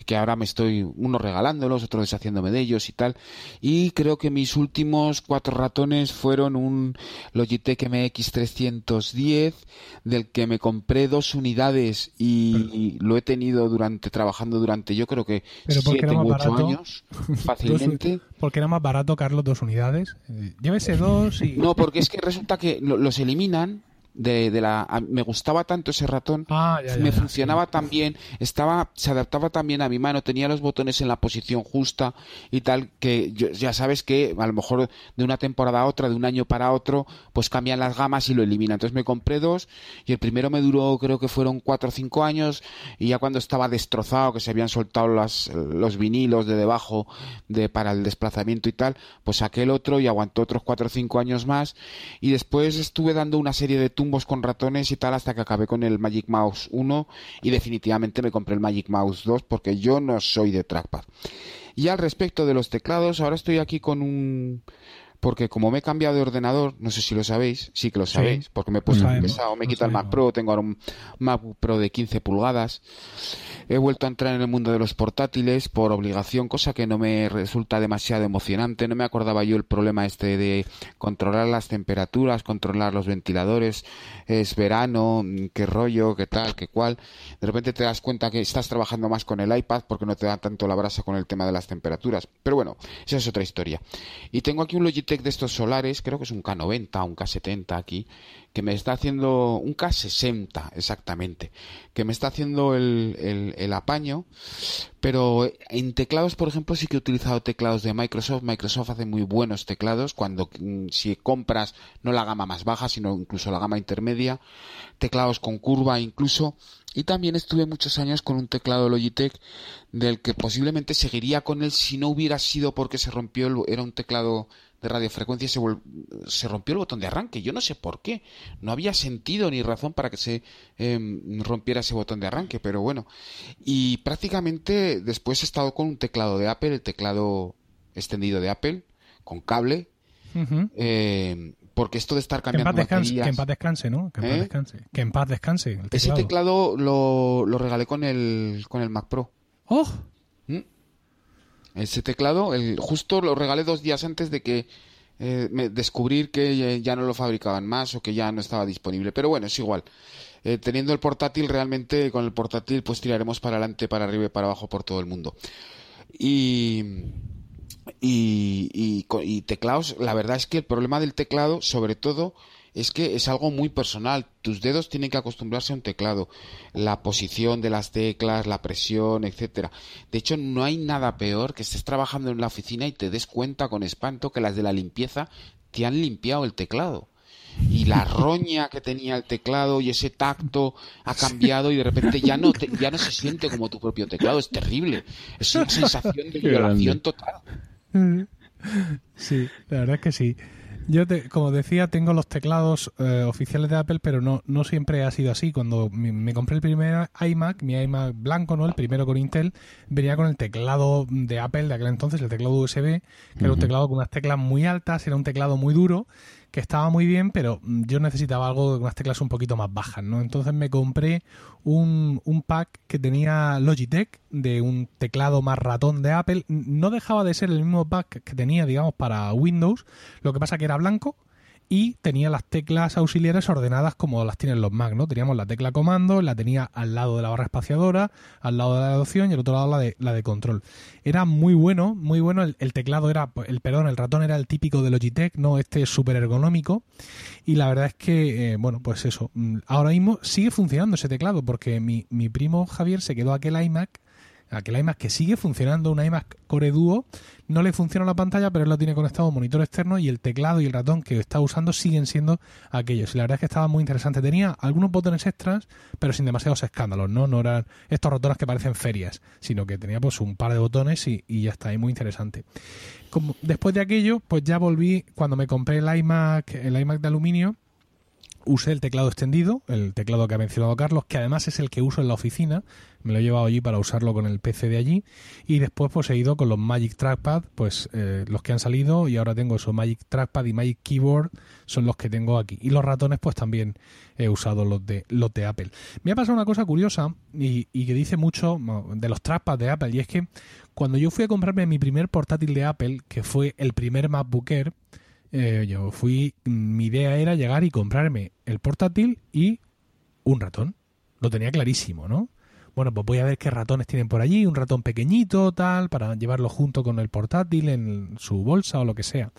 que ahora me estoy unos regalándolos, otros deshaciéndome de ellos y tal. Y creo que mis últimos cuatro ratones fueron un Logitech MX310 del que me compré dos unidades y, lo he tenido durante trabajando durante yo creo que siete u ocho años fácilmente. Porque era más barato, Carlos, dos unidades. Llévese dos y... No, porque es que resulta que los eliminan de, de la me gustaba tanto ese ratón Ah, ya, ya, me ya, funcionaba tan bien estaba se adaptaba también a mi mano tenía los botones en la posición justa y tal que yo- ya sabes que a lo mejor de una temporada a otra de un año para otro pues cambian las gamas y lo eliminan entonces me compré dos y el primero me duró creo que fueron cuatro o cinco años y ya cuando estaba destrozado que se habían soltado las, los vinilos de debajo de para el desplazamiento y tal pues saqué el otro y aguantó otros cuatro o cinco años más y después estuve dando una serie de tumbos con ratones y tal hasta que acabé con el Magic Mouse 1 y definitivamente me compré el Magic Mouse 2 porque yo no soy de trackpad. Y al respecto de los teclados, ahora estoy aquí con un porque como me he cambiado de ordenador, no sé si lo sabéis, sí que lo Sí. sabéis, porque me he puesto muy pesado, me he quitado el Mac. Pro, tengo ahora un MacBook Pro de 15 pulgadas. He vuelto a entrar en el mundo de los portátiles por obligación, cosa que no me resulta demasiado emocionante. No me acordaba yo el problema este de controlar las temperaturas, controlar los ventiladores. Es verano, qué rollo, qué tal, qué cual. De repente te das cuenta que estás trabajando más con el iPad porque no te da tanto la brasa con el tema de las temperaturas. Pero bueno, esa es otra historia. Y tengo aquí un Logitech de estos solares, creo que es un K90, un K70 aquí, que me está haciendo un K60 exactamente, que me está haciendo el, el, el apaño, pero en teclados, por ejemplo, sí que he utilizado teclados de Microsoft. Microsoft hace muy buenos teclados cuando mm, si compras no la gama más baja, sino incluso la gama intermedia, teclados con curva incluso. Y también estuve muchos años con un teclado Logitech del que posiblemente seguiría con él si no hubiera sido porque se rompió, era un teclado de radiofrecuencia se, se rompió el botón de arranque. Yo no sé por qué. No había sentido ni razón para que se em, rompiera ese botón de arranque, pero bueno. Y prácticamente después he estado con un teclado de Apple, el teclado extendido de Apple, con cable, eh, porque esto de estar Que en, cambiando paz descanse, baterías- que en paz descanse, ¿no? Que en paz ¿Eh? descanse. Que en paz descanse. El Ese teclado. teclado lo, lo regalé con el, con el Mac Pro. ¡Oh! ¿Mm? Ese teclado, el, justo lo regalé dos días antes de que eh, me- descubrir que ya, no lo fabricaban más o que ya no estaba disponible. Pero bueno, es igual. Eh, teniendo el portátil, realmente con el portátil pues tiraremos para adelante, para arriba y para abajo por todo el mundo. Y, y, y, y teclados, la verdad es que el problema del teclado, sobre todo, es que es algo muy personal. Tus dedos tienen que acostumbrarse a un teclado, la posición de las teclas, la presión, etcétera. De hecho, no hay nada peor que estés trabajando en la oficina y te des cuenta con espanto que las de la limpieza te han limpiado el teclado. Y la roña que tenía el teclado y ese tacto ha cambiado y de repente ya no te- ya no se siente como tu propio teclado. Es terrible. Es una sensación de violación total. Sí, la verdad es que sí. Yo, te- como decía, tengo los teclados eh, oficiales de Apple, pero no, no siempre ha sido así. Cuando me, me compré el primer iMac, mi iMac blanco, ¿no? El primero con Intel, venía con el teclado de Apple de aquel entonces, el teclado USB, que era un teclado con unas teclas muy altas, era un teclado muy duro, que estaba muy bien, pero mm, yo necesitaba algo con unas teclas un poquito más bajas, ¿no? Entonces me compré un, un pack que tenía Logitech de un teclado más ratón de Apple. No dejaba de ser el mismo pack que tenía, digamos, para Windows, lo que pasa que era blanco y tenía las teclas auxiliares ordenadas como las tienen los Mac, ¿no? Teníamos la tecla comando, la tenía al lado de la barra espaciadora, al lado de la de adopción y al otro lado la de, la de control. Era muy bueno, muy bueno. El, teclado era, el perdón, el ratón era el típico de Logitech, ¿no? Este es súper ergonómico. Y la verdad es que, eh, bueno, pues eso. mm, Ahora mismo sigue funcionando ese teclado porque mi, mi primo Javier se quedó aquel iMac aquel iMac que sigue funcionando, un iMac Core Duo, no le funciona la pantalla, pero él lo tiene conectado a un monitor externo y el teclado y el ratón que está usando siguen siendo aquellos. Y la verdad es que estaba muy interesante. Tenía algunos botones extras, pero sin demasiados escándalos, ¿no? No eran estos ratones que parecen ferias, sino que tenía pues un par de botones y, ya está, y muy interesante. Después de aquello, pues ya volví, cuando me compré el iMac, el iMac de aluminio, usé el teclado extendido, el teclado que ha mencionado Carlos, que además es el que uso en la oficina, me lo he llevado allí para usarlo con el PC de allí, y después pues he ido con los Magic Trackpad, pues eh, los que han salido, y ahora tengo esos Magic Trackpad y Magic Keyboard, son los que tengo aquí. Y los ratones pues también he usado los de, los de Apple. Me ha pasado una cosa curiosa, y, y que dice mucho de los trackpads de Apple, y es que cuando yo fui a comprarme mi primer portátil de Apple, que fue el primer MacBook Air, eh, yo fui, mi idea era llegar y comprarme el portátil y un ratón. Lo tenía clarísimo, ¿no? Bueno, pues voy a ver qué ratones tienen por allí, un ratón pequeñito, tal, para llevarlo junto con el portátil en su bolsa o lo que sea.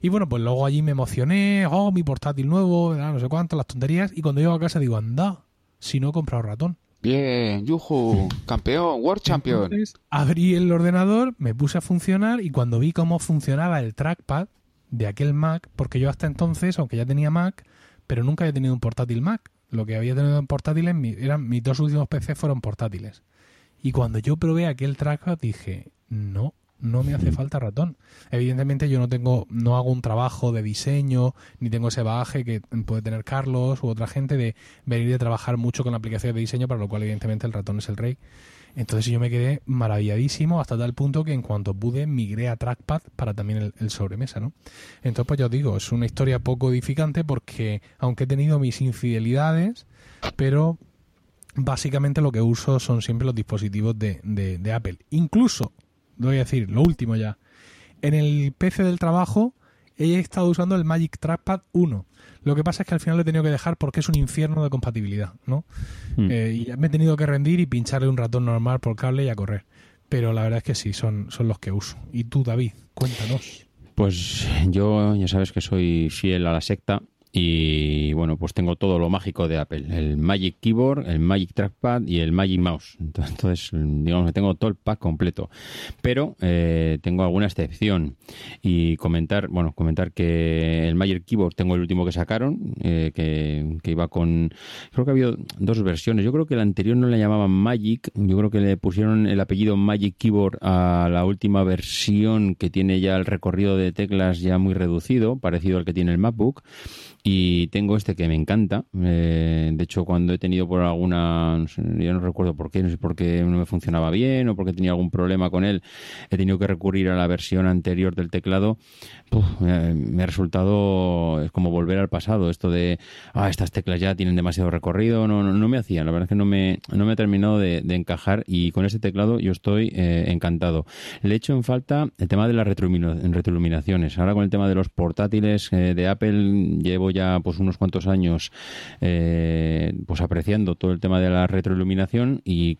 Y bueno, pues luego allí me emocioné, oh, mi portátil nuevo, no sé cuánto, las tonterías, y cuando llego a casa digo, anda, si no he comprado ratón. Bien, yuju, campeón, world champion. Entonces, abrí el ordenador, me puse a funcionar y cuando vi cómo funcionaba el trackpad de aquel Mac, porque yo hasta entonces, aunque ya tenía Mac, pero nunca había tenido un portátil Mac. Lo que había tenido en portátiles, eran mis dos últimos PC fueron portátiles. Y cuando yo probé aquel trackpad dije, no, no me hace falta ratón. Evidentemente yo no tengo, no hago un trabajo de diseño, ni tengo ese bagaje que puede tener Carlos u otra gente de venir de trabajar mucho con aplicaciones de diseño, para lo cual evidentemente el ratón es el rey. Entonces yo me quedé maravilladísimo hasta tal punto que en cuanto pude migré a trackpad para también el, sobremesa, ¿no? Entonces pues yo digo, es una historia poco edificante porque aunque he tenido mis infidelidades, pero básicamente lo que uso son siempre los dispositivos de, de Apple. Incluso voy a decir, lo último ya. En el PC del trabajo he estado usando el Magic Trackpad 1. Lo que pasa es que al final lo he tenido que dejar porque es un infierno de compatibilidad, ¿no? Hmm. Eh, y me he tenido que rendir y pincharle un ratón normal por cable y a correr. Pero la verdad es que sí, son, son los que uso. Y tú, David, cuéntanos. Pues yo ya sabes que soy fiel a la secta y bueno, pues tengo todo lo mágico de Apple, el Magic Keyboard, el Magic Trackpad y el Magic Mouse. Entonces, digamos que tengo todo el pack completo. Pero eh, tengo alguna excepción y comentar, bueno, comentar que el Magic Keyboard tengo el último que sacaron, eh, que, que, iba con, creo que ha habido dos versiones. Yo creo que el anterior no le llamaban Magic, yo creo que le pusieron el apellido Magic Keyboard a la última versión que tiene ya el recorrido de teclas ya muy reducido, parecido al que tiene el MacBook y tengo este que me encanta. Eh, de hecho, cuando he tenido por alguna, no ya no recuerdo por qué, no sé por qué no me funcionaba bien o porque tenía algún problema con él, he tenido que recurrir a la versión anterior del teclado. me ha resultado es como volver al pasado. Esto de, ah, estas teclas ya tienen demasiado recorrido, no, no, me hacían. La verdad es que no me, no me ha terminado de, encajar y con este teclado yo estoy eh, encantado. Le echo en falta el tema de las retroiluminaciones. Ahora con el tema de los portátiles eh, de Apple llevo ya pues unos cuantos años eh, pues apreciando todo el tema de la retroiluminación y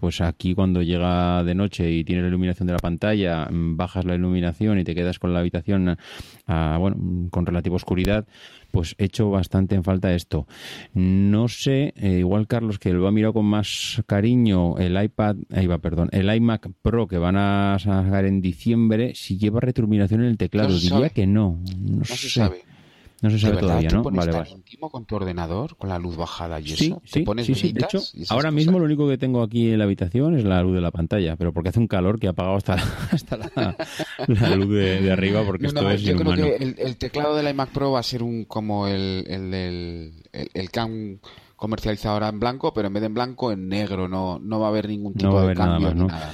pues aquí cuando llega de noche y tiene la iluminación de la pantalla bajas la iluminación y te quedas con la habitación bueno con relativa oscuridad pues echo bastante en falta esto. No sé, eh, igual Carlos, que lo ha mirado con más cariño el iPad, ahí va, perdón, el iMac Pro que van a sacar en diciembre, si lleva retroiluminación en el teclado. Diría que no. No, se sabe. No se sabe todavía, ¿no? vale, vale. íntimo con tu ordenador, con la luz bajada y eso? Sí, sí, sí, De hecho, ahora mismo lo único que tengo aquí en la habitación es la luz de la pantalla, pero porque hace un calor que ha apagado hasta, hasta la, luz de, arriba, porque esto es Yo creo que el, teclado del iMac Pro va a ser un como el, el, el, el CAM comercializado ahora en blanco, pero en vez de en blanco, en negro. No, no va a haber ningún tipo de cambio. Nada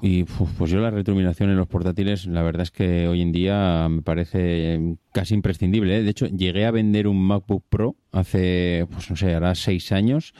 y pues yo la retroiluminación en los portátiles, la verdad es que hoy en día me parece casi imprescindible. ¿eh? De hecho, llegué a vender un MacBook Pro hace, pues no sé, ahora seis años,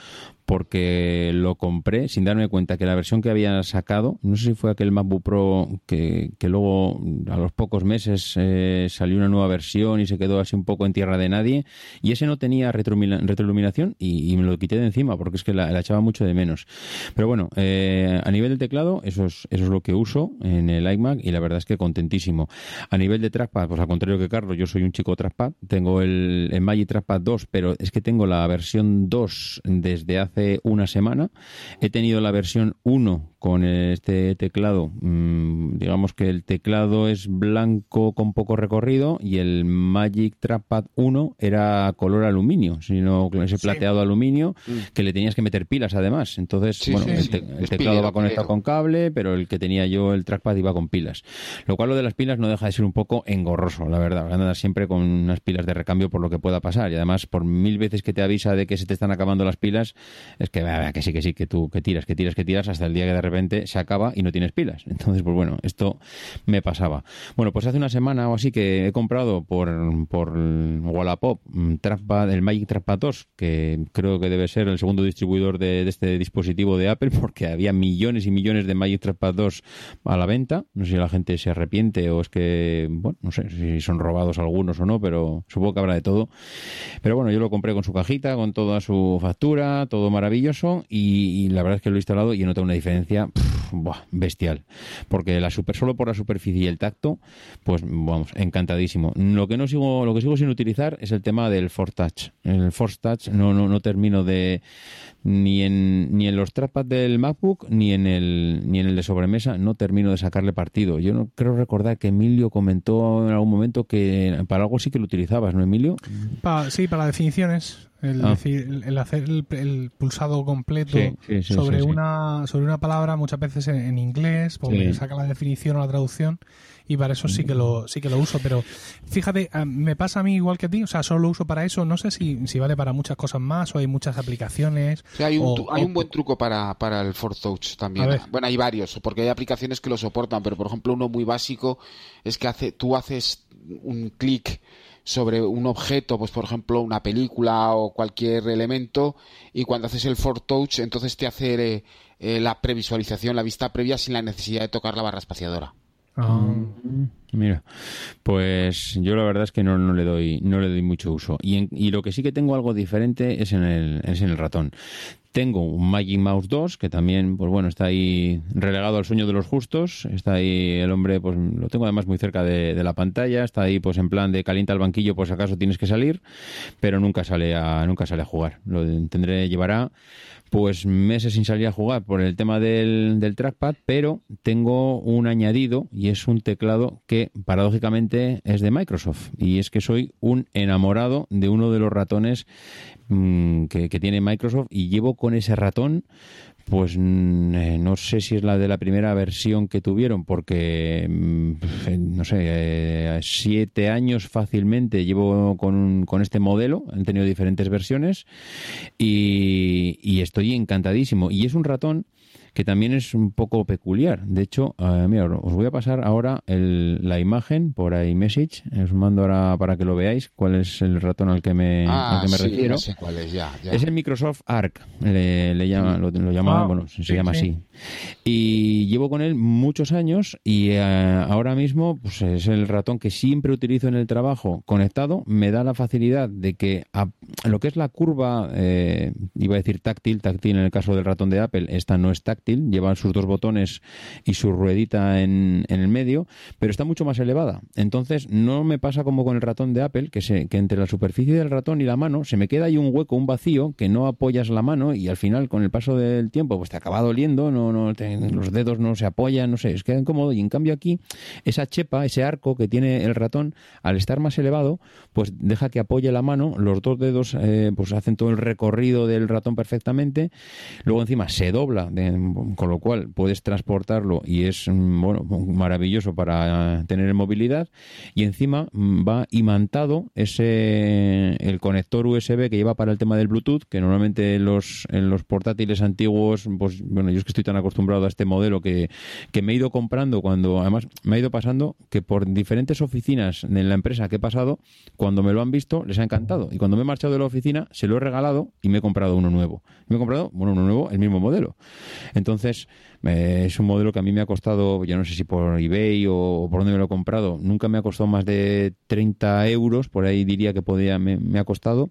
porque lo compré sin darme cuenta que la versión que había sacado, no sé si fue aquel MacBook Pro que, que luego a los pocos meses eh, salió una nueva versión y se quedó así un poco en tierra de nadie, y ese no tenía retroiluminación y, me lo quité de encima porque es que la, echaba mucho de menos. Pero bueno, eh, a nivel del teclado, eso es, eso es lo que uso en el iMac y la verdad es que contentísimo. A nivel de trackpad, pues al contrario que Carlos, yo soy un chico trackpad, tengo el, el Magic Trackpad 2, pero es que tengo la versión 2 desde hace una semana. He tenido la versión 1 con este teclado. Mm, digamos que el teclado es blanco con poco recorrido y el Magic Trackpad 1 era color aluminio, sino ese plateado aluminio mm. que le tenías que meter pilas además. Entonces, bueno, el, teclado va conectado con cable, pero el que tenía yo, el trackpad, iba con pilas. Lo cual lo de las pilas no deja de ser un poco engorroso, la verdad. Andar siempre con unas pilas de recambio por lo que pueda pasar. Y además, por mil veces que te avisa de que se te están acabando las pilas, es que, que sí, que sí, que tú que tiras, que tiras, que tiras hasta el día que de repente se acaba y no tienes pilas. Entonces, pues bueno, esto me pasaba. Bueno, pues hace una semana o así que he comprado por, por Wallapop mm, el Magic Trackpad 2, que creo que debe ser el segundo distribuidor de, este dispositivo de Apple, porque había millones y millones de Magic Trackpad 2 a la venta. No sé si la gente se arrepiente o es que, bueno, no sé si son robados algunos o no, pero supongo que habrá de todo. Pero bueno, yo lo compré con su cajita, con toda su factura, todo maravilloso, y, la verdad es que lo he instalado y he notado una diferencia bestial. Porque la super, solo por la superficie y el tacto, pues vamos, encantadísimo. Lo que no sigo, lo que sigo sin utilizar es el tema del Force Touch. El Force Touch no, no, no termino de ni en, ni en los trackpads del MacBook ni en el ni en el de sobremesa no termino de sacarle partido. Yo no creo recordar que Emilio comentó en algún momento que para algo sí que lo utilizabas, ¿no, Emilio? sí, para definiciones. El, ah. decir, el, hacer el, pulsado completo sobre una sobre una palabra muchas veces en, inglés porque saca la definición o la traducción y para eso sí que lo sí que lo uso pero fíjate ah, me pasa a mí igual que a ti o sea solo lo uso para eso no sé si, si vale para muchas cosas más o hay muchas aplicaciones hay un, hay un buen truco para, para el Force Touch también bueno hay varios porque hay aplicaciones que lo soportan pero por ejemplo uno muy básico es que hace tú haces un clic sobre un objeto, pues por ejemplo una película o cualquier elemento, y cuando haces el Force Touch, entonces te hace eh, eh, la previsualización, la vista previa sin la necesidad de tocar la barra espaciadora. Ah. Mira, pues yo la verdad es que no, no le doy no le doy mucho uso y, y lo que sí que tengo algo diferente es en el es en el ratón. Tengo un Magic Mouse 2 que también pues bueno está ahí relegado al sueño de los justos. Está ahí el hombre pues lo tengo además muy cerca de, de la pantalla. Está ahí pues en plan de calienta el banquillo pues acaso tienes que salir, pero nunca sale a nunca sale a jugar. Lo tendré llevará pues meses sin salir a jugar por el tema del, del, trackpad, pero tengo un añadido y es un teclado que paradójicamente es de Microsoft. Y es que soy un enamorado de uno de los ratones mm, que, que, tiene Microsoft y llevo con ese ratón pues mm, eh, no sé si es la de la primera versión que tuvieron, porque, mm, no sé, eh, siete años fácilmente llevo con, con, este modelo, han tenido diferentes versiones y, y estoy encantadísimo. Y es un ratón que también es un poco peculiar. De hecho, eh, mira, os voy a pasar ahora la imagen por iMessage. Os mando ahora para que lo veáis cuál es el ratón al que me, ah, me refiero. es, el Microsoft Arc, le, llama, lo, llama, ah, bueno, se llama así. Y llevo con él muchos años y eh, ahora mismo pues es el ratón que siempre utilizo en el trabajo conectado. Me da la facilidad de que lo que es la curva, eh, iba a decir táctil, táctil en el caso del ratón de Apple, esta no es táctil lleva sus dos botones y su ruedita en, el medio, pero está mucho más elevada. Entonces no me pasa como con el ratón de Apple, que, se, que entre la superficie del ratón y la mano se me queda ahí un hueco, un vacío, que no apoyas la mano y al final con el paso del tiempo pues te acaba doliendo, no, no los dedos no se apoyan, no sé, es queda incómodo y en cambio aquí esa chepa, ese arco que tiene el ratón, al estar más elevado, pues deja que apoye la mano, los dos dedos eh, pues hacen todo el recorrido del ratón perfectamente, luego encima se dobla de, con lo cual puedes transportarlo y es mm, bueno maravilloso para tener movilidad y encima mm, va imantado ese el conector USB que lleva para el tema del Bluetooth que normalmente en los en los portátiles antiguos pues bueno yo es que estoy tan acostumbrado a este modelo que, que me he ido comprando cuando además me ha ido pasando que por diferentes oficinas en la empresa que he pasado cuando me lo han visto les ha encantado. Y cuando me he marchado de la oficina se lo he regalado y me he comprado uno nuevo. Me he comprado bueno uno nuevo el mismo modelo entonces, eh, es un modelo que a mí me ha costado, yo no sé si por eBay o, por dónde me lo he comprado, nunca me ha costado más de 30 euros, por ahí diría que podía, me ha costado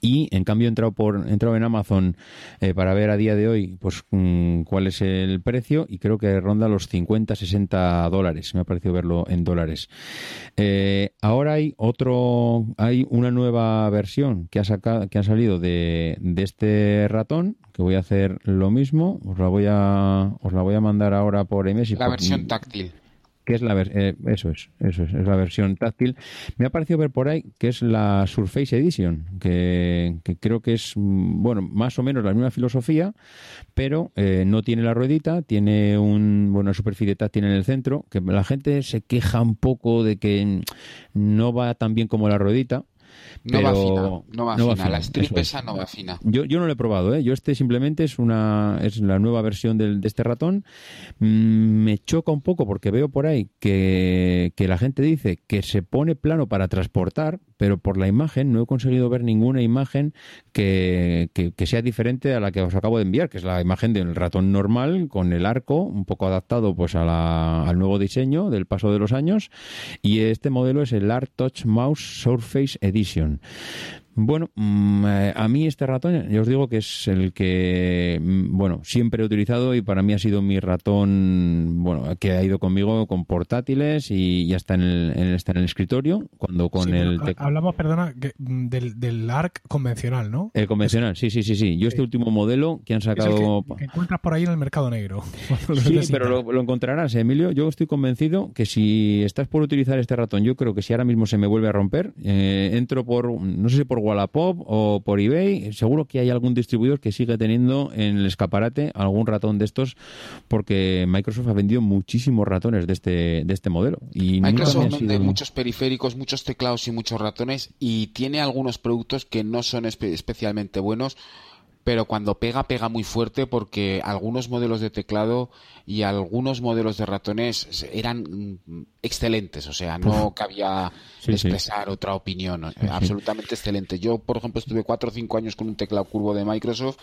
y en cambio he entrado por he entrado en Amazon eh, para ver a día de hoy pues mm, cuál es el precio y creo que ronda los 50 60 dólares. Me ha parecido verlo en dólares. Eh, ahora hay otro hay una nueva versión que ha sacado que ha salido de, de este ratón que voy a hacer lo mismo. Os la voy a os la voy a mandar ahora por email la versión táctil que es la eh, eso es, eso es, es la versión táctil. Me ha parecido ver por ahí que es la Surface Edition, que, creo que es mm, bueno, más o menos la misma filosofía, pero eh, no tiene la ruedita, tiene un bueno, una superficie táctil en el centro, que la gente se queja un poco de que no va tan bien como la ruedita No va fina, no va, fina. La strip esa no va fina. Yo, yo no lo he probado, ¿eh? Yo este simplemente es una es la nueva versión de este ratón. Mm, me choca un poco porque veo por ahí que, que la gente dice que se pone plano para transportar, pero por la imagen no he conseguido ver ninguna imagen que, que, sea diferente a la que os acabo de enviar, que es la imagen del ratón normal con el arco un poco adaptado pues a la, al nuevo diseño del paso de los años y este modelo es el Art Touch Mouse Surface Edition. Bueno, mm, eh, a mí este ratón, ya os digo que es el que, mm, bueno, siempre he utilizado y para mí ha sido mi ratón, bueno, que ha ido conmigo con portátiles y ya está en el, está en el escritorio, cuando con el... Hablamos, perdona, mm, del, del ARC convencional, ¿no? El convencional, sí, sí, sí, sí. Yo este último modelo que han sacado... que, encuentras por ahí en el mercado negro. sí, pero lo, encontrarás, Emilio. Yo estoy convencido que si estás por utilizar este ratón, yo creo que si ahora mismo se me vuelve a romper, eh, entro por, no sé si por Wallapop o por eBay, seguro que hay algún distribuidor que sigue teniendo en el escaparate algún ratón de estos, porque Microsoft ha vendido muchísimos ratones de este, de este modelo. Y Microsoft vende muchos periféricos, muchos teclados y muchos ratones y tiene algunos productos que no son especialmente buenos pero cuando pega, pega muy fuerte porque algunos modelos de teclado y algunos modelos de ratones eran mm, excelentes, o sea, no cabía expresar otra opinión, absolutamente excelente. Yo, por ejemplo, estuve cuatro o cinco años con un teclado curvo de Microsoft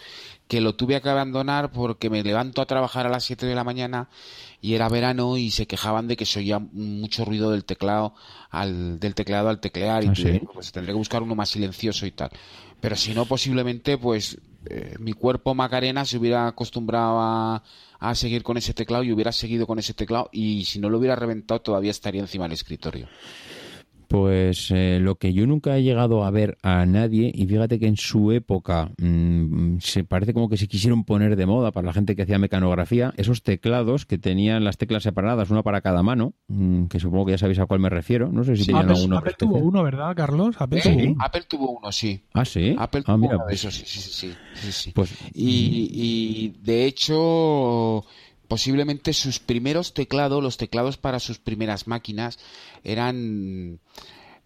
que lo tuve que abandonar porque me levanto a trabajar a las 7 de la mañana y era verano y se quejaban de que se oía mucho ruido del teclado al del teclado al teclear y ah, pues tendré que buscar uno más silencioso y tal. Pero si no, posiblemente, pues eh, mi cuerpo Macarena se hubiera acostumbrado a, a, seguir con ese teclado y hubiera seguido con ese teclado y si no lo hubiera reventado todavía estaría encima del escritorio. Pues eh, lo que yo nunca he llegado a ver a nadie, y fíjate que en su época mm, se parece como que se quisieron poner de moda para la gente que hacía mecanografía, esos teclados que tenían las teclas separadas, una para cada mano, mm, que supongo que ya sabéis a cuál me refiero, no sé si tenían alguno. Apple tuvo uno, ¿verdad, Carlos? Apple, tuvo uno. Apple tuvo uno, sí. Ah, sí. Apple ah, tuvo uno de esos, sí, sí, sí. sí, Pues, y, y de hecho posiblemente sus primeros teclados, los teclados para sus primeras máquinas, eran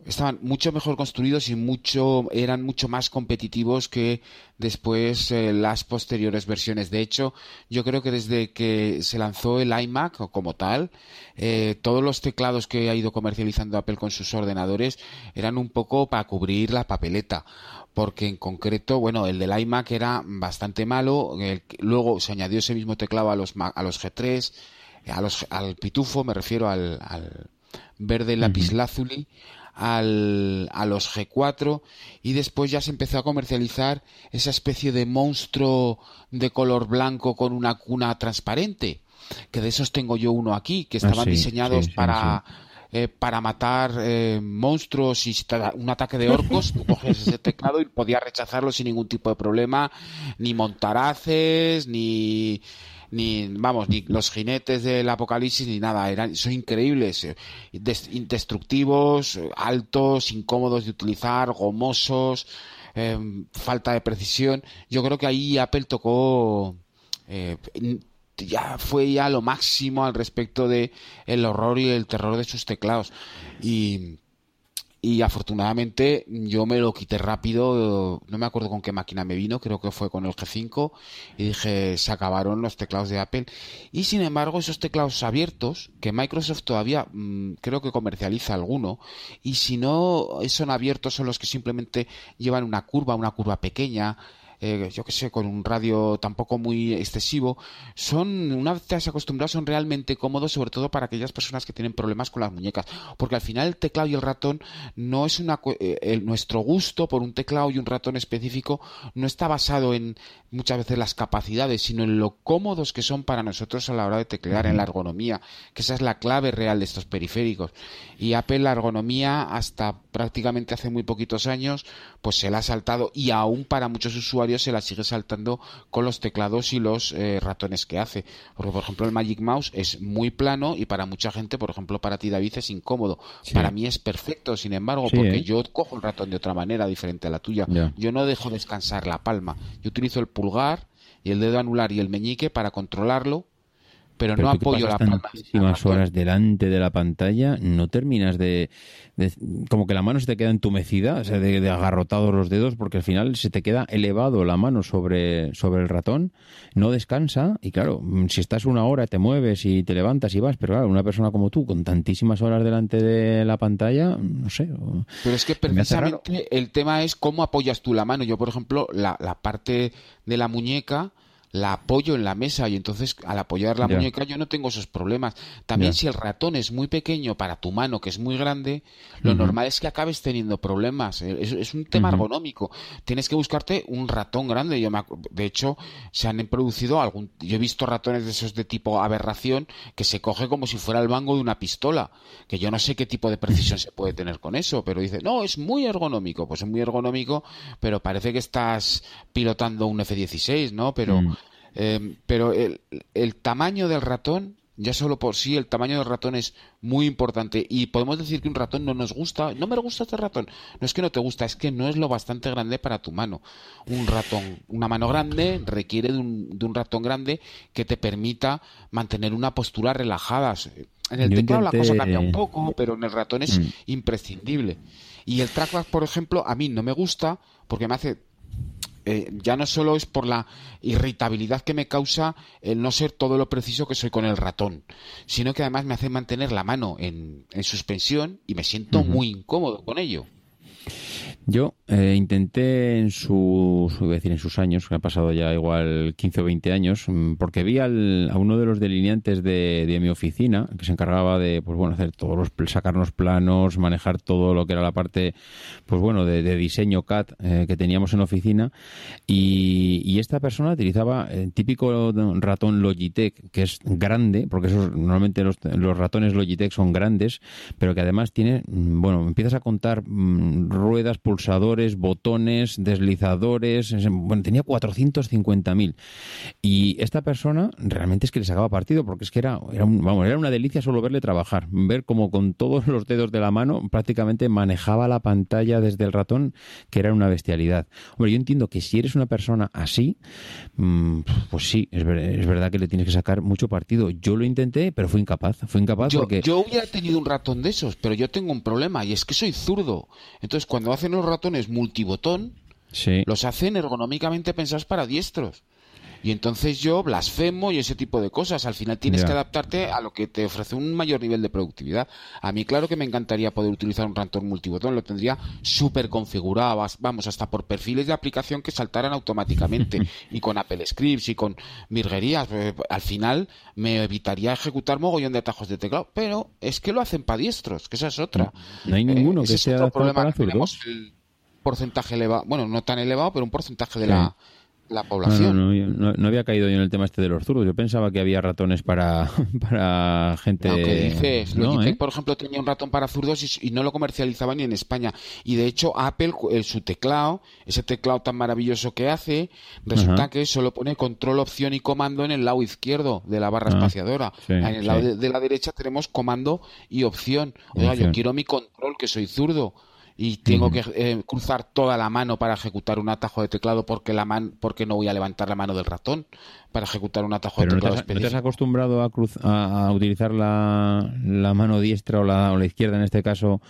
estaban mucho mejor construidos y mucho eran mucho más competitivos que después eh, las posteriores versiones. De hecho, yo creo que desde que se lanzó el iMac como tal, eh, todos los teclados que ha ido comercializando Apple con sus ordenadores eran un poco para cubrir la papeleta porque en concreto, bueno, el del iMac era bastante malo, luego se añadió ese mismo teclado a los, a los G3, a los, al pitufo, me refiero al, al verde lapislázuli, al, a los G4 y después ya se empezó a comercializar esa especie de monstruo de color blanco con una cuna transparente, que de esos tengo yo uno aquí, que estaban ah, diseñados para eh, para matar eh, monstruos y un ataque de orcos, tú coges ese teclado y podías rechazarlo sin ningún tipo de problema, ni montaraces, ni ni vamos ni los jinetes del apocalipsis ni nada. Eran son increíbles eh, indestructivos altos incómodos de utilizar gomosos falta de precisión. Yo creo que ahí Apple tocó ya fue ya lo máximo al respecto de el horror y el terror de sus teclados. Y y afortunadamente yo me lo quité rápido, no me acuerdo con qué máquina me vino, creo que fue con el G5 y dije, se acabaron los teclados de Apple y sin embargo esos teclados abiertos, que Microsoft todavía mm, creo que comercializa alguno y si no son abiertos son los que simplemente llevan una curva, una curva pequeña, eh, yo que sé, con un radio tampoco muy excesivo, son, una vez te has acostumbrado, son realmente cómodos, sobre todo para aquellas personas que tienen problemas con las muñecas. Porque al final el teclado y el ratón no es una. Eh, nuestro gusto por un teclado y un ratón específico no está basado en muchas veces las capacidades, sino en lo cómodos que son para nosotros a la hora de teclear, en la ergonomía, que esa es la clave real de estos periféricos. Y Apple, la ergonomía, hasta prácticamente hace muy poquitos años, pues se la ha saltado y aún para muchos usuarios se la sigue saltando con los teclados y los eh, ratones que hace. Porque, por ejemplo, el Magic Mouse es muy plano y para mucha gente, por ejemplo, para ti, David, es incómodo. Para mí es perfecto, sin embargo, porque ¿eh? yo cojo el ratón de otra manera diferente a la tuya. Yo no dejo descansar la palma. Yo utilizo el pulgar y el dedo anular y el meñique para controlarlo pero, no apoyo la palma. Tantísimas horas delante de la pantalla, no terminas de, como que la mano se te queda entumecida, o sea, de, de, agarrotados los dedos, porque al final se te queda elevado la mano sobre, sobre el ratón, no descansa, y claro, si estás una hora te mueves y te levantas y vas, pero claro, una persona como tú, con tantísimas horas delante de la pantalla, no sé. Pero es que precisamente el tema es cómo apoyas tú la mano. Yo, por ejemplo, la, la parte de la muñeca la apoyo en la mesa y entonces al apoyar la muñeca yo no tengo esos problemas. También si el ratón es muy pequeño para tu mano, que es muy grande, lo normal es que acabes teniendo problemas. Eh, es, un tema ergonómico. Tienes que buscarte un ratón grande. Yo me, de hecho, se han producido algún... Yo he visto ratones de esos de tipo aberración que se coge como si fuera el mango de una pistola. Que yo no sé qué tipo de precisión se puede tener con eso, pero dice, no, es muy ergonómico. Pues es muy ergonómico, pero parece que estás pilotando un F-16, ¿no? Pero... Mm. Em, pero el, el, tamaño del ratón, ya solo por sí, el tamaño del ratón es muy importante. Y podemos decir que un ratón no nos gusta. No me gusta este ratón. No es que no te gusta, es que no es lo bastante grande para tu mano. Un ratón, una mano grande requiere de un, de un ratón grande que te permita mantener una postura relajada. En el teclado la cosa cambia un poco, pero en el ratón es mm. imprescindible. Y el trackpad, por ejemplo, a mí no me gusta porque me hace eh, ya no solo es por la irritabilidad que me causa el no ser todo lo preciso que soy con el ratón, sino que además me hace mantener la mano en, suspensión y me siento muy incómodo con ello. Yo eh, intenté en sus, decir en sus años, que ha pasado ya igual 15 o 20 años, mm, porque vi al, a uno de los delineantes de, de, mi oficina que se encargaba de, pues bueno, hacer todos los, sacarnos planos, manejar todo lo que era la parte, pues bueno, de, diseño CAD eh, que teníamos en oficina, y, esta persona utilizaba el típico ratón Logitech, que es grande, porque esos, normalmente los, ratones Logitech son grandes, pero que además tiene, mm, bueno, empiezas a contar mm, ruedas, pulsadores, botones, deslizadores. Bueno, tenía 450.000. Y esta persona realmente es que le sacaba partido porque es que era, era, vamos, era una delicia solo verle trabajar. Ver como con todos los dedos de la mano prácticamente manejaba la pantalla desde el ratón, que era una bestialidad. Hombre, yo entiendo que si eres una persona así, mm, pues sí, es, verdad que le tienes que sacar mucho partido. Yo lo intenté, pero fui incapaz. Fui incapaz yo, porque... Yo hubiera tenido un ratón de esos, pero yo tengo un problema y es que soy zurdo. Entonces, cuando hacen los ratones multibotón, los hacen ergonómicamente pensados para diestros. Y entonces yo blasfemo y ese tipo de cosas. Al final tienes que adaptarte a lo que te ofrece un mayor nivel de productividad. A mí, claro que me encantaría poder utilizar un ratón multibotón. Lo tendría súper configurado. Vamos, hasta por perfiles de aplicación que saltaran automáticamente. y con Apple Scripts y con virguerías. Eh, al final me evitaría ejecutar mogollón de atajos de teclado. Pero es que lo hacen para diestros, que esa es otra. No, hay ninguno eh, que sea problema que tenemos el porcentaje elevado. Bueno, no tan elevado, pero un porcentaje de la la población. No, no, había caído yo en el tema este de los zurdos. Yo pensaba que había ratones para, para gente. Que dices. ¿Eh? por ejemplo, tenía un ratón para zurdos y, no lo comercializaba ni en España. Y de hecho, Apple, eh, su teclado, ese teclado tan maravilloso que hace, resulta que solo pone control, opción y comando en el lado izquierdo de la barra ah, espaciadora. en el lado de, la derecha tenemos comando y opción. O sea, yo quiero mi control, que soy zurdo y tengo que eh, cruzar toda la mano para ejecutar un atajo de teclado porque la man, porque no voy a levantar la mano del ratón para ejecutar un atajo de teclado no te, has, ¿no te has acostumbrado a, cruz, a, utilizar la, la, mano diestra o la, o la izquierda en este caso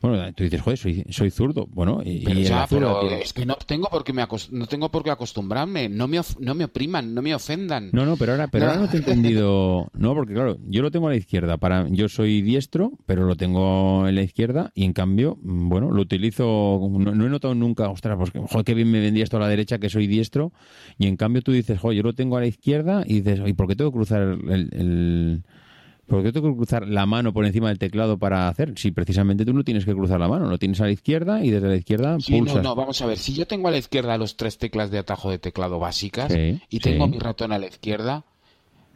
bueno, tú dices, joder, soy, soy zurdo. Bueno, y, es que no tengo por qué me no tengo por qué acostumbrarme. No me, no me opriman, no me ofendan. No, no, pero ahora, pero no. ahora no te he entendido. No, porque claro, yo lo tengo a la izquierda. Para, yo soy diestro, pero lo tengo en la izquierda y en cambio, bueno, lo utilizo. No, he notado nunca, ostras, pues joder, qué bien me vendía esto a la derecha que soy diestro. Y en cambio tú dices, joder, yo lo tengo a la izquierda y dices, ¿y por qué tengo que cruzar el ¿Por qué tengo que cruzar la mano por encima del teclado para hacer? Si precisamente tú no tienes que cruzar la mano, lo tienes a la izquierda y desde la izquierda sí, No, no, vamos a ver. Si yo tengo a la izquierda los tres teclas de atajo de teclado básicas y tengo mi ratón a la izquierda,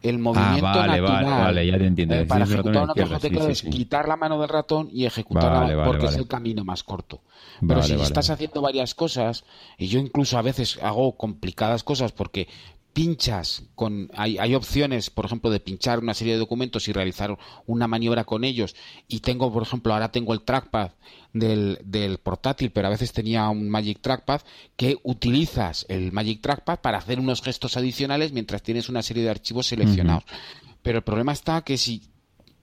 el movimiento ah, vale, natural vale, vale, ya te entiendo. Eh, para ejecutar un atajo de teclado es quitar la mano del ratón y ejecutarla porque es el camino más corto. Pero si estás haciendo varias cosas, y yo incluso a veces hago complicadas cosas porque pinchas con hay, hay, opciones por ejemplo de pinchar una serie de documentos y realizar una maniobra con ellos. Y tengo por ejemplo ahora tengo el trackpad del, del portátil pero a veces tenía un Magic Trackpad que utilizas el Magic Trackpad para hacer unos gestos adicionales mientras tienes una serie de archivos seleccionados. Pero el problema está que si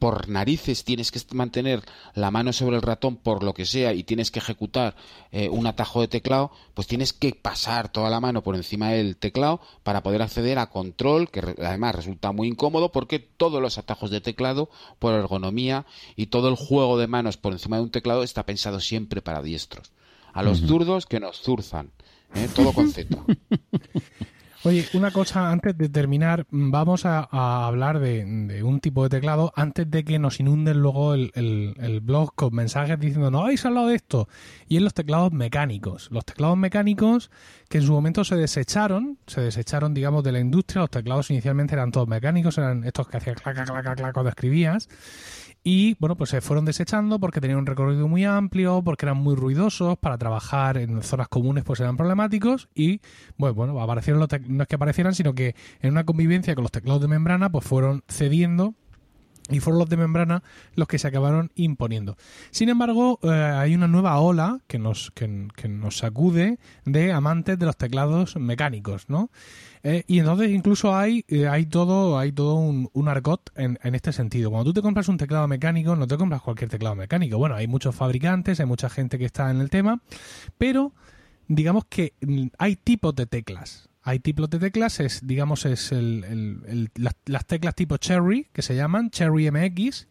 por narices tienes que mantener la mano sobre el ratón por lo que sea y tienes que ejecutar eh, un atajo de teclado, pues tienes que pasar toda la mano por encima del teclado para poder acceder a control, que además resulta muy incómodo porque todos los atajos de teclado, por ergonomía y todo el juego de manos por encima de un teclado está pensado siempre para diestros. A los zurdos que nos zurzan, ¿eh? todo con Z. Oye, una cosa antes de terminar, vamos a, hablar de, un tipo de teclado antes de que nos inunden luego el, blog con mensajes diciendo no habéis hablado de esto. Y en los teclados mecánicos. Los teclados mecánicos que en su momento se desecharon, se desecharon, digamos, de la industria. Los teclados inicialmente eran todos mecánicos, eran estos que hacían clac, clac, clac, clac cuando escribías. Y bueno, pues se fueron desechando porque tenían un recorrido muy amplio, porque eran muy ruidosos, para trabajar en zonas comunes pues eran problemáticos y bueno, bueno aparecieron los no es que aparecieran, sino que en una convivencia con los teclados de membrana pues fueron cediendo y fueron los de membrana los que se acabaron imponiendo. Sin embargo, eh, hay una nueva ola que nos, que, que nos sacude de amantes de los teclados mecánicos, ¿no? Eh, y entonces incluso hay, eh, hay todo, hay todo un, un argot en, en, este sentido. Cuando tú te compras un teclado mecánico, no te compras cualquier teclado mecánico. Bueno, hay muchos fabricantes, hay mucha gente que está en el tema, pero digamos que hay tipos de teclas. Hay tipos de teclas, es, digamos, es el, las, teclas tipo Cherry, que se llaman Cherry MX,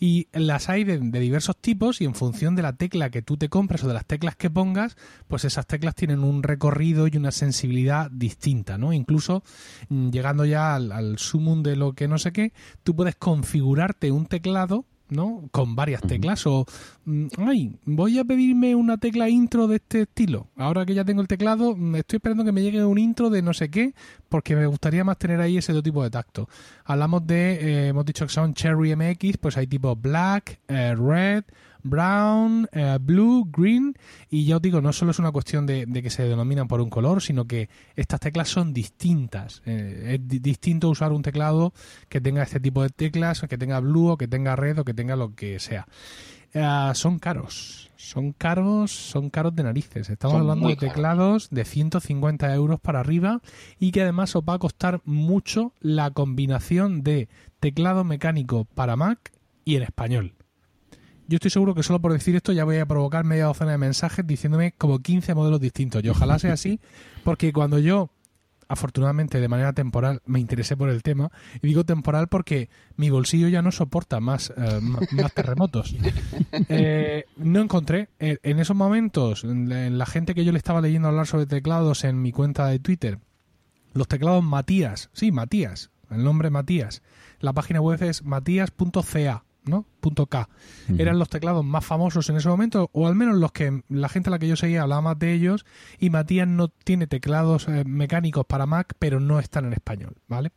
y las hay de, diversos tipos, y en función de la tecla que tú te compras o de las teclas que pongas, pues esas teclas tienen un recorrido y una sensibilidad distinta, ¿no? Incluso mm, llegando ya al, al sumum de lo que no sé qué, tú puedes configurarte un teclado ¿no? Con varias teclas o, mm, ay, voy a pedirme una tecla intro de este estilo. Ahora que ya tengo el teclado, mm, estoy esperando que me llegue un intro de no sé qué, porque me gustaría más tener ahí ese tipo de tacto. Hablamos de, eh, hemos dicho que son Cherry MX, pues hay tipo Black, eh, Red, brown, eh, blue, green y ya os digo, no solo es una cuestión de, que se denominan por un color, sino que estas teclas son distintas. Eh, es distinto usar un teclado que tenga este tipo de teclas, que tenga blue o que tenga red o que tenga lo que sea. Eh, son caros, son caros, son caros de narices. Estamos hablando de teclados de 150 euros para arriba y que además os va a costar mucho la combinación de teclado mecánico para Mac y en español yo estoy seguro que solo por decir esto ya voy a provocar media docena de mensajes diciéndome como 15 modelos distintos. Y ojalá sea así, porque cuando yo, afortunadamente de manera temporal, me interesé por el tema, y digo temporal porque mi bolsillo ya no soporta más, eh, más terremotos. Eh, no encontré, eh, en esos momentos, la gente que yo le estaba leyendo hablar sobre teclados en mi cuenta de Twitter, los teclados Matías, sí, Matías, el nombre Matías. La página web es matías.ca ¿no? Punto .k. Eran los teclados más famosos en ese momento, o al menos los que la gente a la que yo seguía hablaba más de ellos, y Matías no tiene teclados eh, mecánicos para Mac, pero no están en español, ¿vale?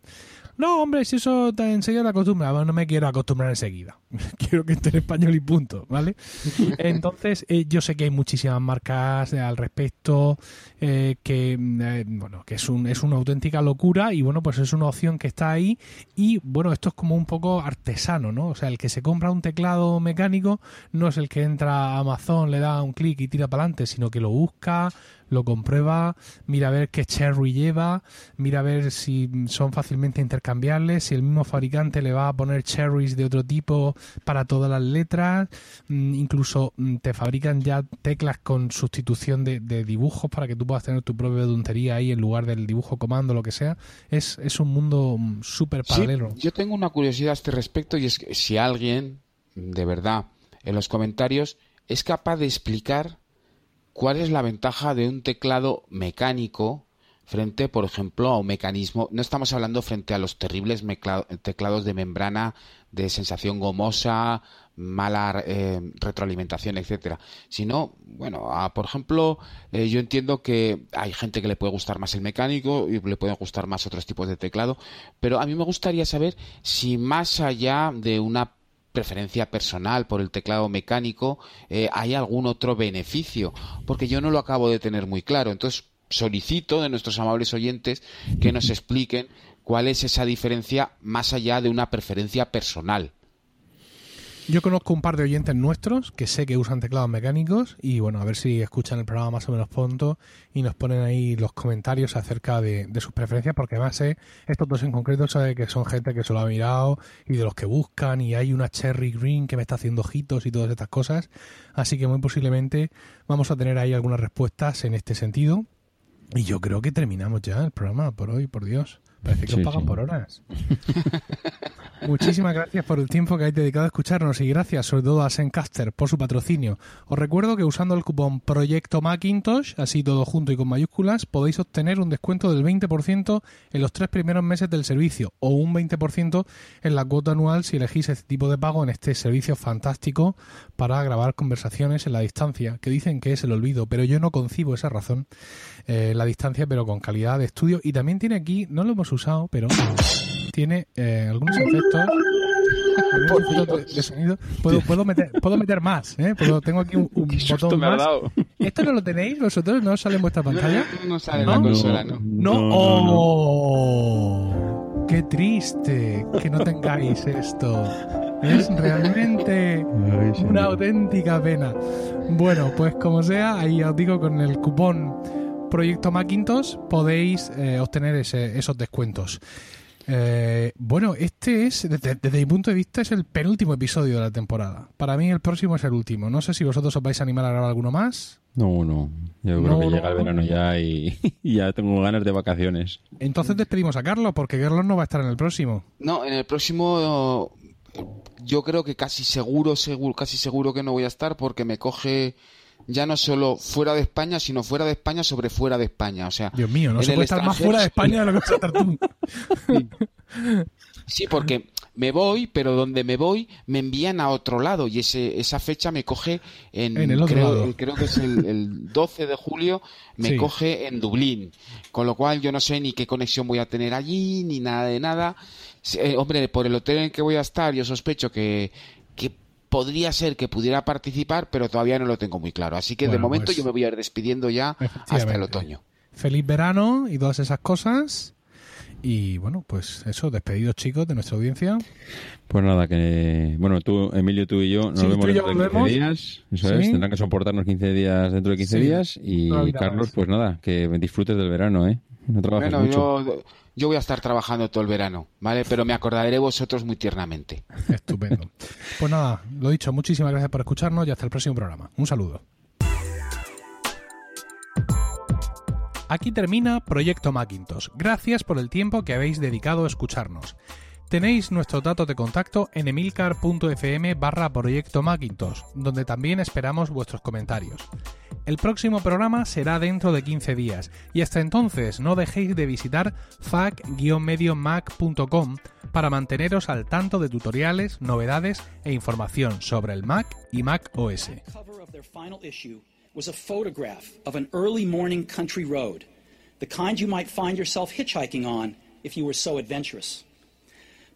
No, hombre, si eso te enseña la costumbre, no me quiero acostumbrar enseguida. quiero que esté en español y punto, ¿vale? Entonces, eh, yo sé que hay muchísimas marcas al respecto, eh, que, bueno, que es, un, es una auténtica locura y, bueno, pues es una opción que está ahí y, bueno, esto es como un poco artesano, ¿no? O sea, el que se compra un teclado mecánico no es el que entra a Amazon, le da un clic y tira para adelante, sino que lo busca, lo comprueba, mira a ver qué cherry lleva, mira a ver si son fácilmente intercambiables, si el mismo fabricante le va a poner cherries de otro tipo para todas las letras, mm, incluso mm, te fabrican ya teclas con sustitución de, dibujos para que tú puedas tener tu propia tontería ahí en lugar del dibujo comando, lo que sea. Es, es un mundo mm, súper paralelo. yo tengo una curiosidad a este respecto y es que si alguien, de verdad, en los comentarios es capaz de explicar cuál es la ventaja de un teclado mecánico frente, por ejemplo, a un mecanismo. No estamos hablando frente a los terribles teclados de membrana de sensación gomosa, mala eh, retroalimentación, etcétera, sino, bueno, por ejemplo, eh, yo entiendo que hay gente que le puede gustar más el mecánico y le pueden gustar más otros tipos de teclado, pero a mí me gustaría saber si más allá de una preferencia personal por el teclado mecánico, eh, ¿hay algún otro beneficio? Porque yo no lo acabo de tener muy claro. Entonces, solicito de nuestros amables oyentes que nos expliquen cuál es esa diferencia más allá de una preferencia personal. Yo conozco un par de oyentes nuestros que sé que usan teclados mecánicos y bueno, a ver si escuchan el programa más o menos pronto y nos ponen ahí los comentarios acerca de, de sus preferencias porque además sé, estos dos en concreto sabe que son gente que se lo ha mirado y de los que buscan y hay una Cherry Green que me está haciendo ojitos y todas estas cosas. Así que muy posiblemente vamos a tener ahí algunas respuestas en este sentido. Y yo creo que terminamos ya el programa por hoy, por Dios. Parece que Sí, os pagan sí. por horas. Muchísimas gracias por el tiempo que habéis dedicado a escucharnos y gracias sobre todo a Sencaster por su patrocinio. Os recuerdo que usando el cupón Proyecto Macintosh, así todo junto y con mayúsculas, podéis obtener un descuento del 20% en los tres primeros meses del servicio o un 20% en la cuota anual si elegís este tipo de pago en este servicio fantástico para grabar conversaciones en la distancia, que dicen que es el olvido, pero yo no concibo esa razón, eh, la distancia pero con calidad de estudio y también tiene aquí, no lo hemos usado, pero tiene eh, algunos efectos algunos efectos de, de sonido. Puedo, puedo, meter, puedo meter más, ¿eh? Puedo- tengo aquí un, un botón me ha más. dado. ¿Esto no lo tenéis vosotros? ¿No sale en vuestra pantalla? No, no sale en ¿No? la consola, ¿no? No. No, no, ¡Oh! ¡Qué triste que no tengáis esto! Es realmente una auténtica pena. Bueno, pues como sea, ahí os digo con el cupón Proyecto Macintosh podéis eh, obtener ese- esos descuentos. Eh, bueno, este es, desde, desde mi punto de vista, es el penúltimo episodio de la temporada. Para mí el próximo es el último. No sé si vosotros os vais a animar a grabar alguno más. No, no. Yo creo que no, llega el no. verano ya y, y ya tengo ganas de vacaciones. Entonces despedimos a Carlos, porque Carlos no va a estar en el próximo. No, en el próximo yo creo que casi seguro, seguro, casi seguro que no voy a estar porque me coge ya no solo fuera de España, sino fuera de España sobre fuera de España. O sea, Dios mío, no se puede estar más fuera de España de lo que vas a estar tú. Sí, porque me voy, pero donde me voy me envían a otro lado y ese, esa fecha me coge en, En el otro creo, lado. creo que es el, el 12 de julio, me Sí. coge en Dublín, con lo cual yo no sé ni qué conexión voy a tener allí, ni nada de nada. Eh, hombre, por el hotel en el que voy a estar, yo sospecho que podría ser que pudiera participar, pero todavía no lo tengo muy claro. Así que de momento pues- yo me voy a ir despidiendo ya hasta el otoño. Feliz verano y todas esas cosas. Y bueno, pues eso, despedidos chicos de nuestra audiencia. Pues nada, que. Bueno, tú, Emilio, tú y yo nos Sí, vemos dentro de 15 volvemos. días. Eso Sí. es, tendrán que soportarnos 15 días dentro de 15 Sí, días. Y Carlos, pues nada, que disfrutes del verano, ¿eh? No trabajes Bueno, mucho. yo, yo voy a estar trabajando todo el verano, ¿vale? Pero me acordaré de vosotros muy tiernamente. Estupendo. Pues nada, lo dicho, muchísimas gracias por escucharnos y hasta el próximo programa. Un saludo. Aquí termina Proyecto Macintosh. Gracias por el tiempo que habéis dedicado a escucharnos. Tenéis nuestros datos de contacto en emilcar.fm barra Proyecto Macintosh, donde también esperamos vuestros comentarios. El próximo programa será dentro de 15 días y hasta entonces no dejéis de visitar fac-mediomac.com para manteneros al tanto de tutoriales, novedades e información sobre el Mac y Mac OS.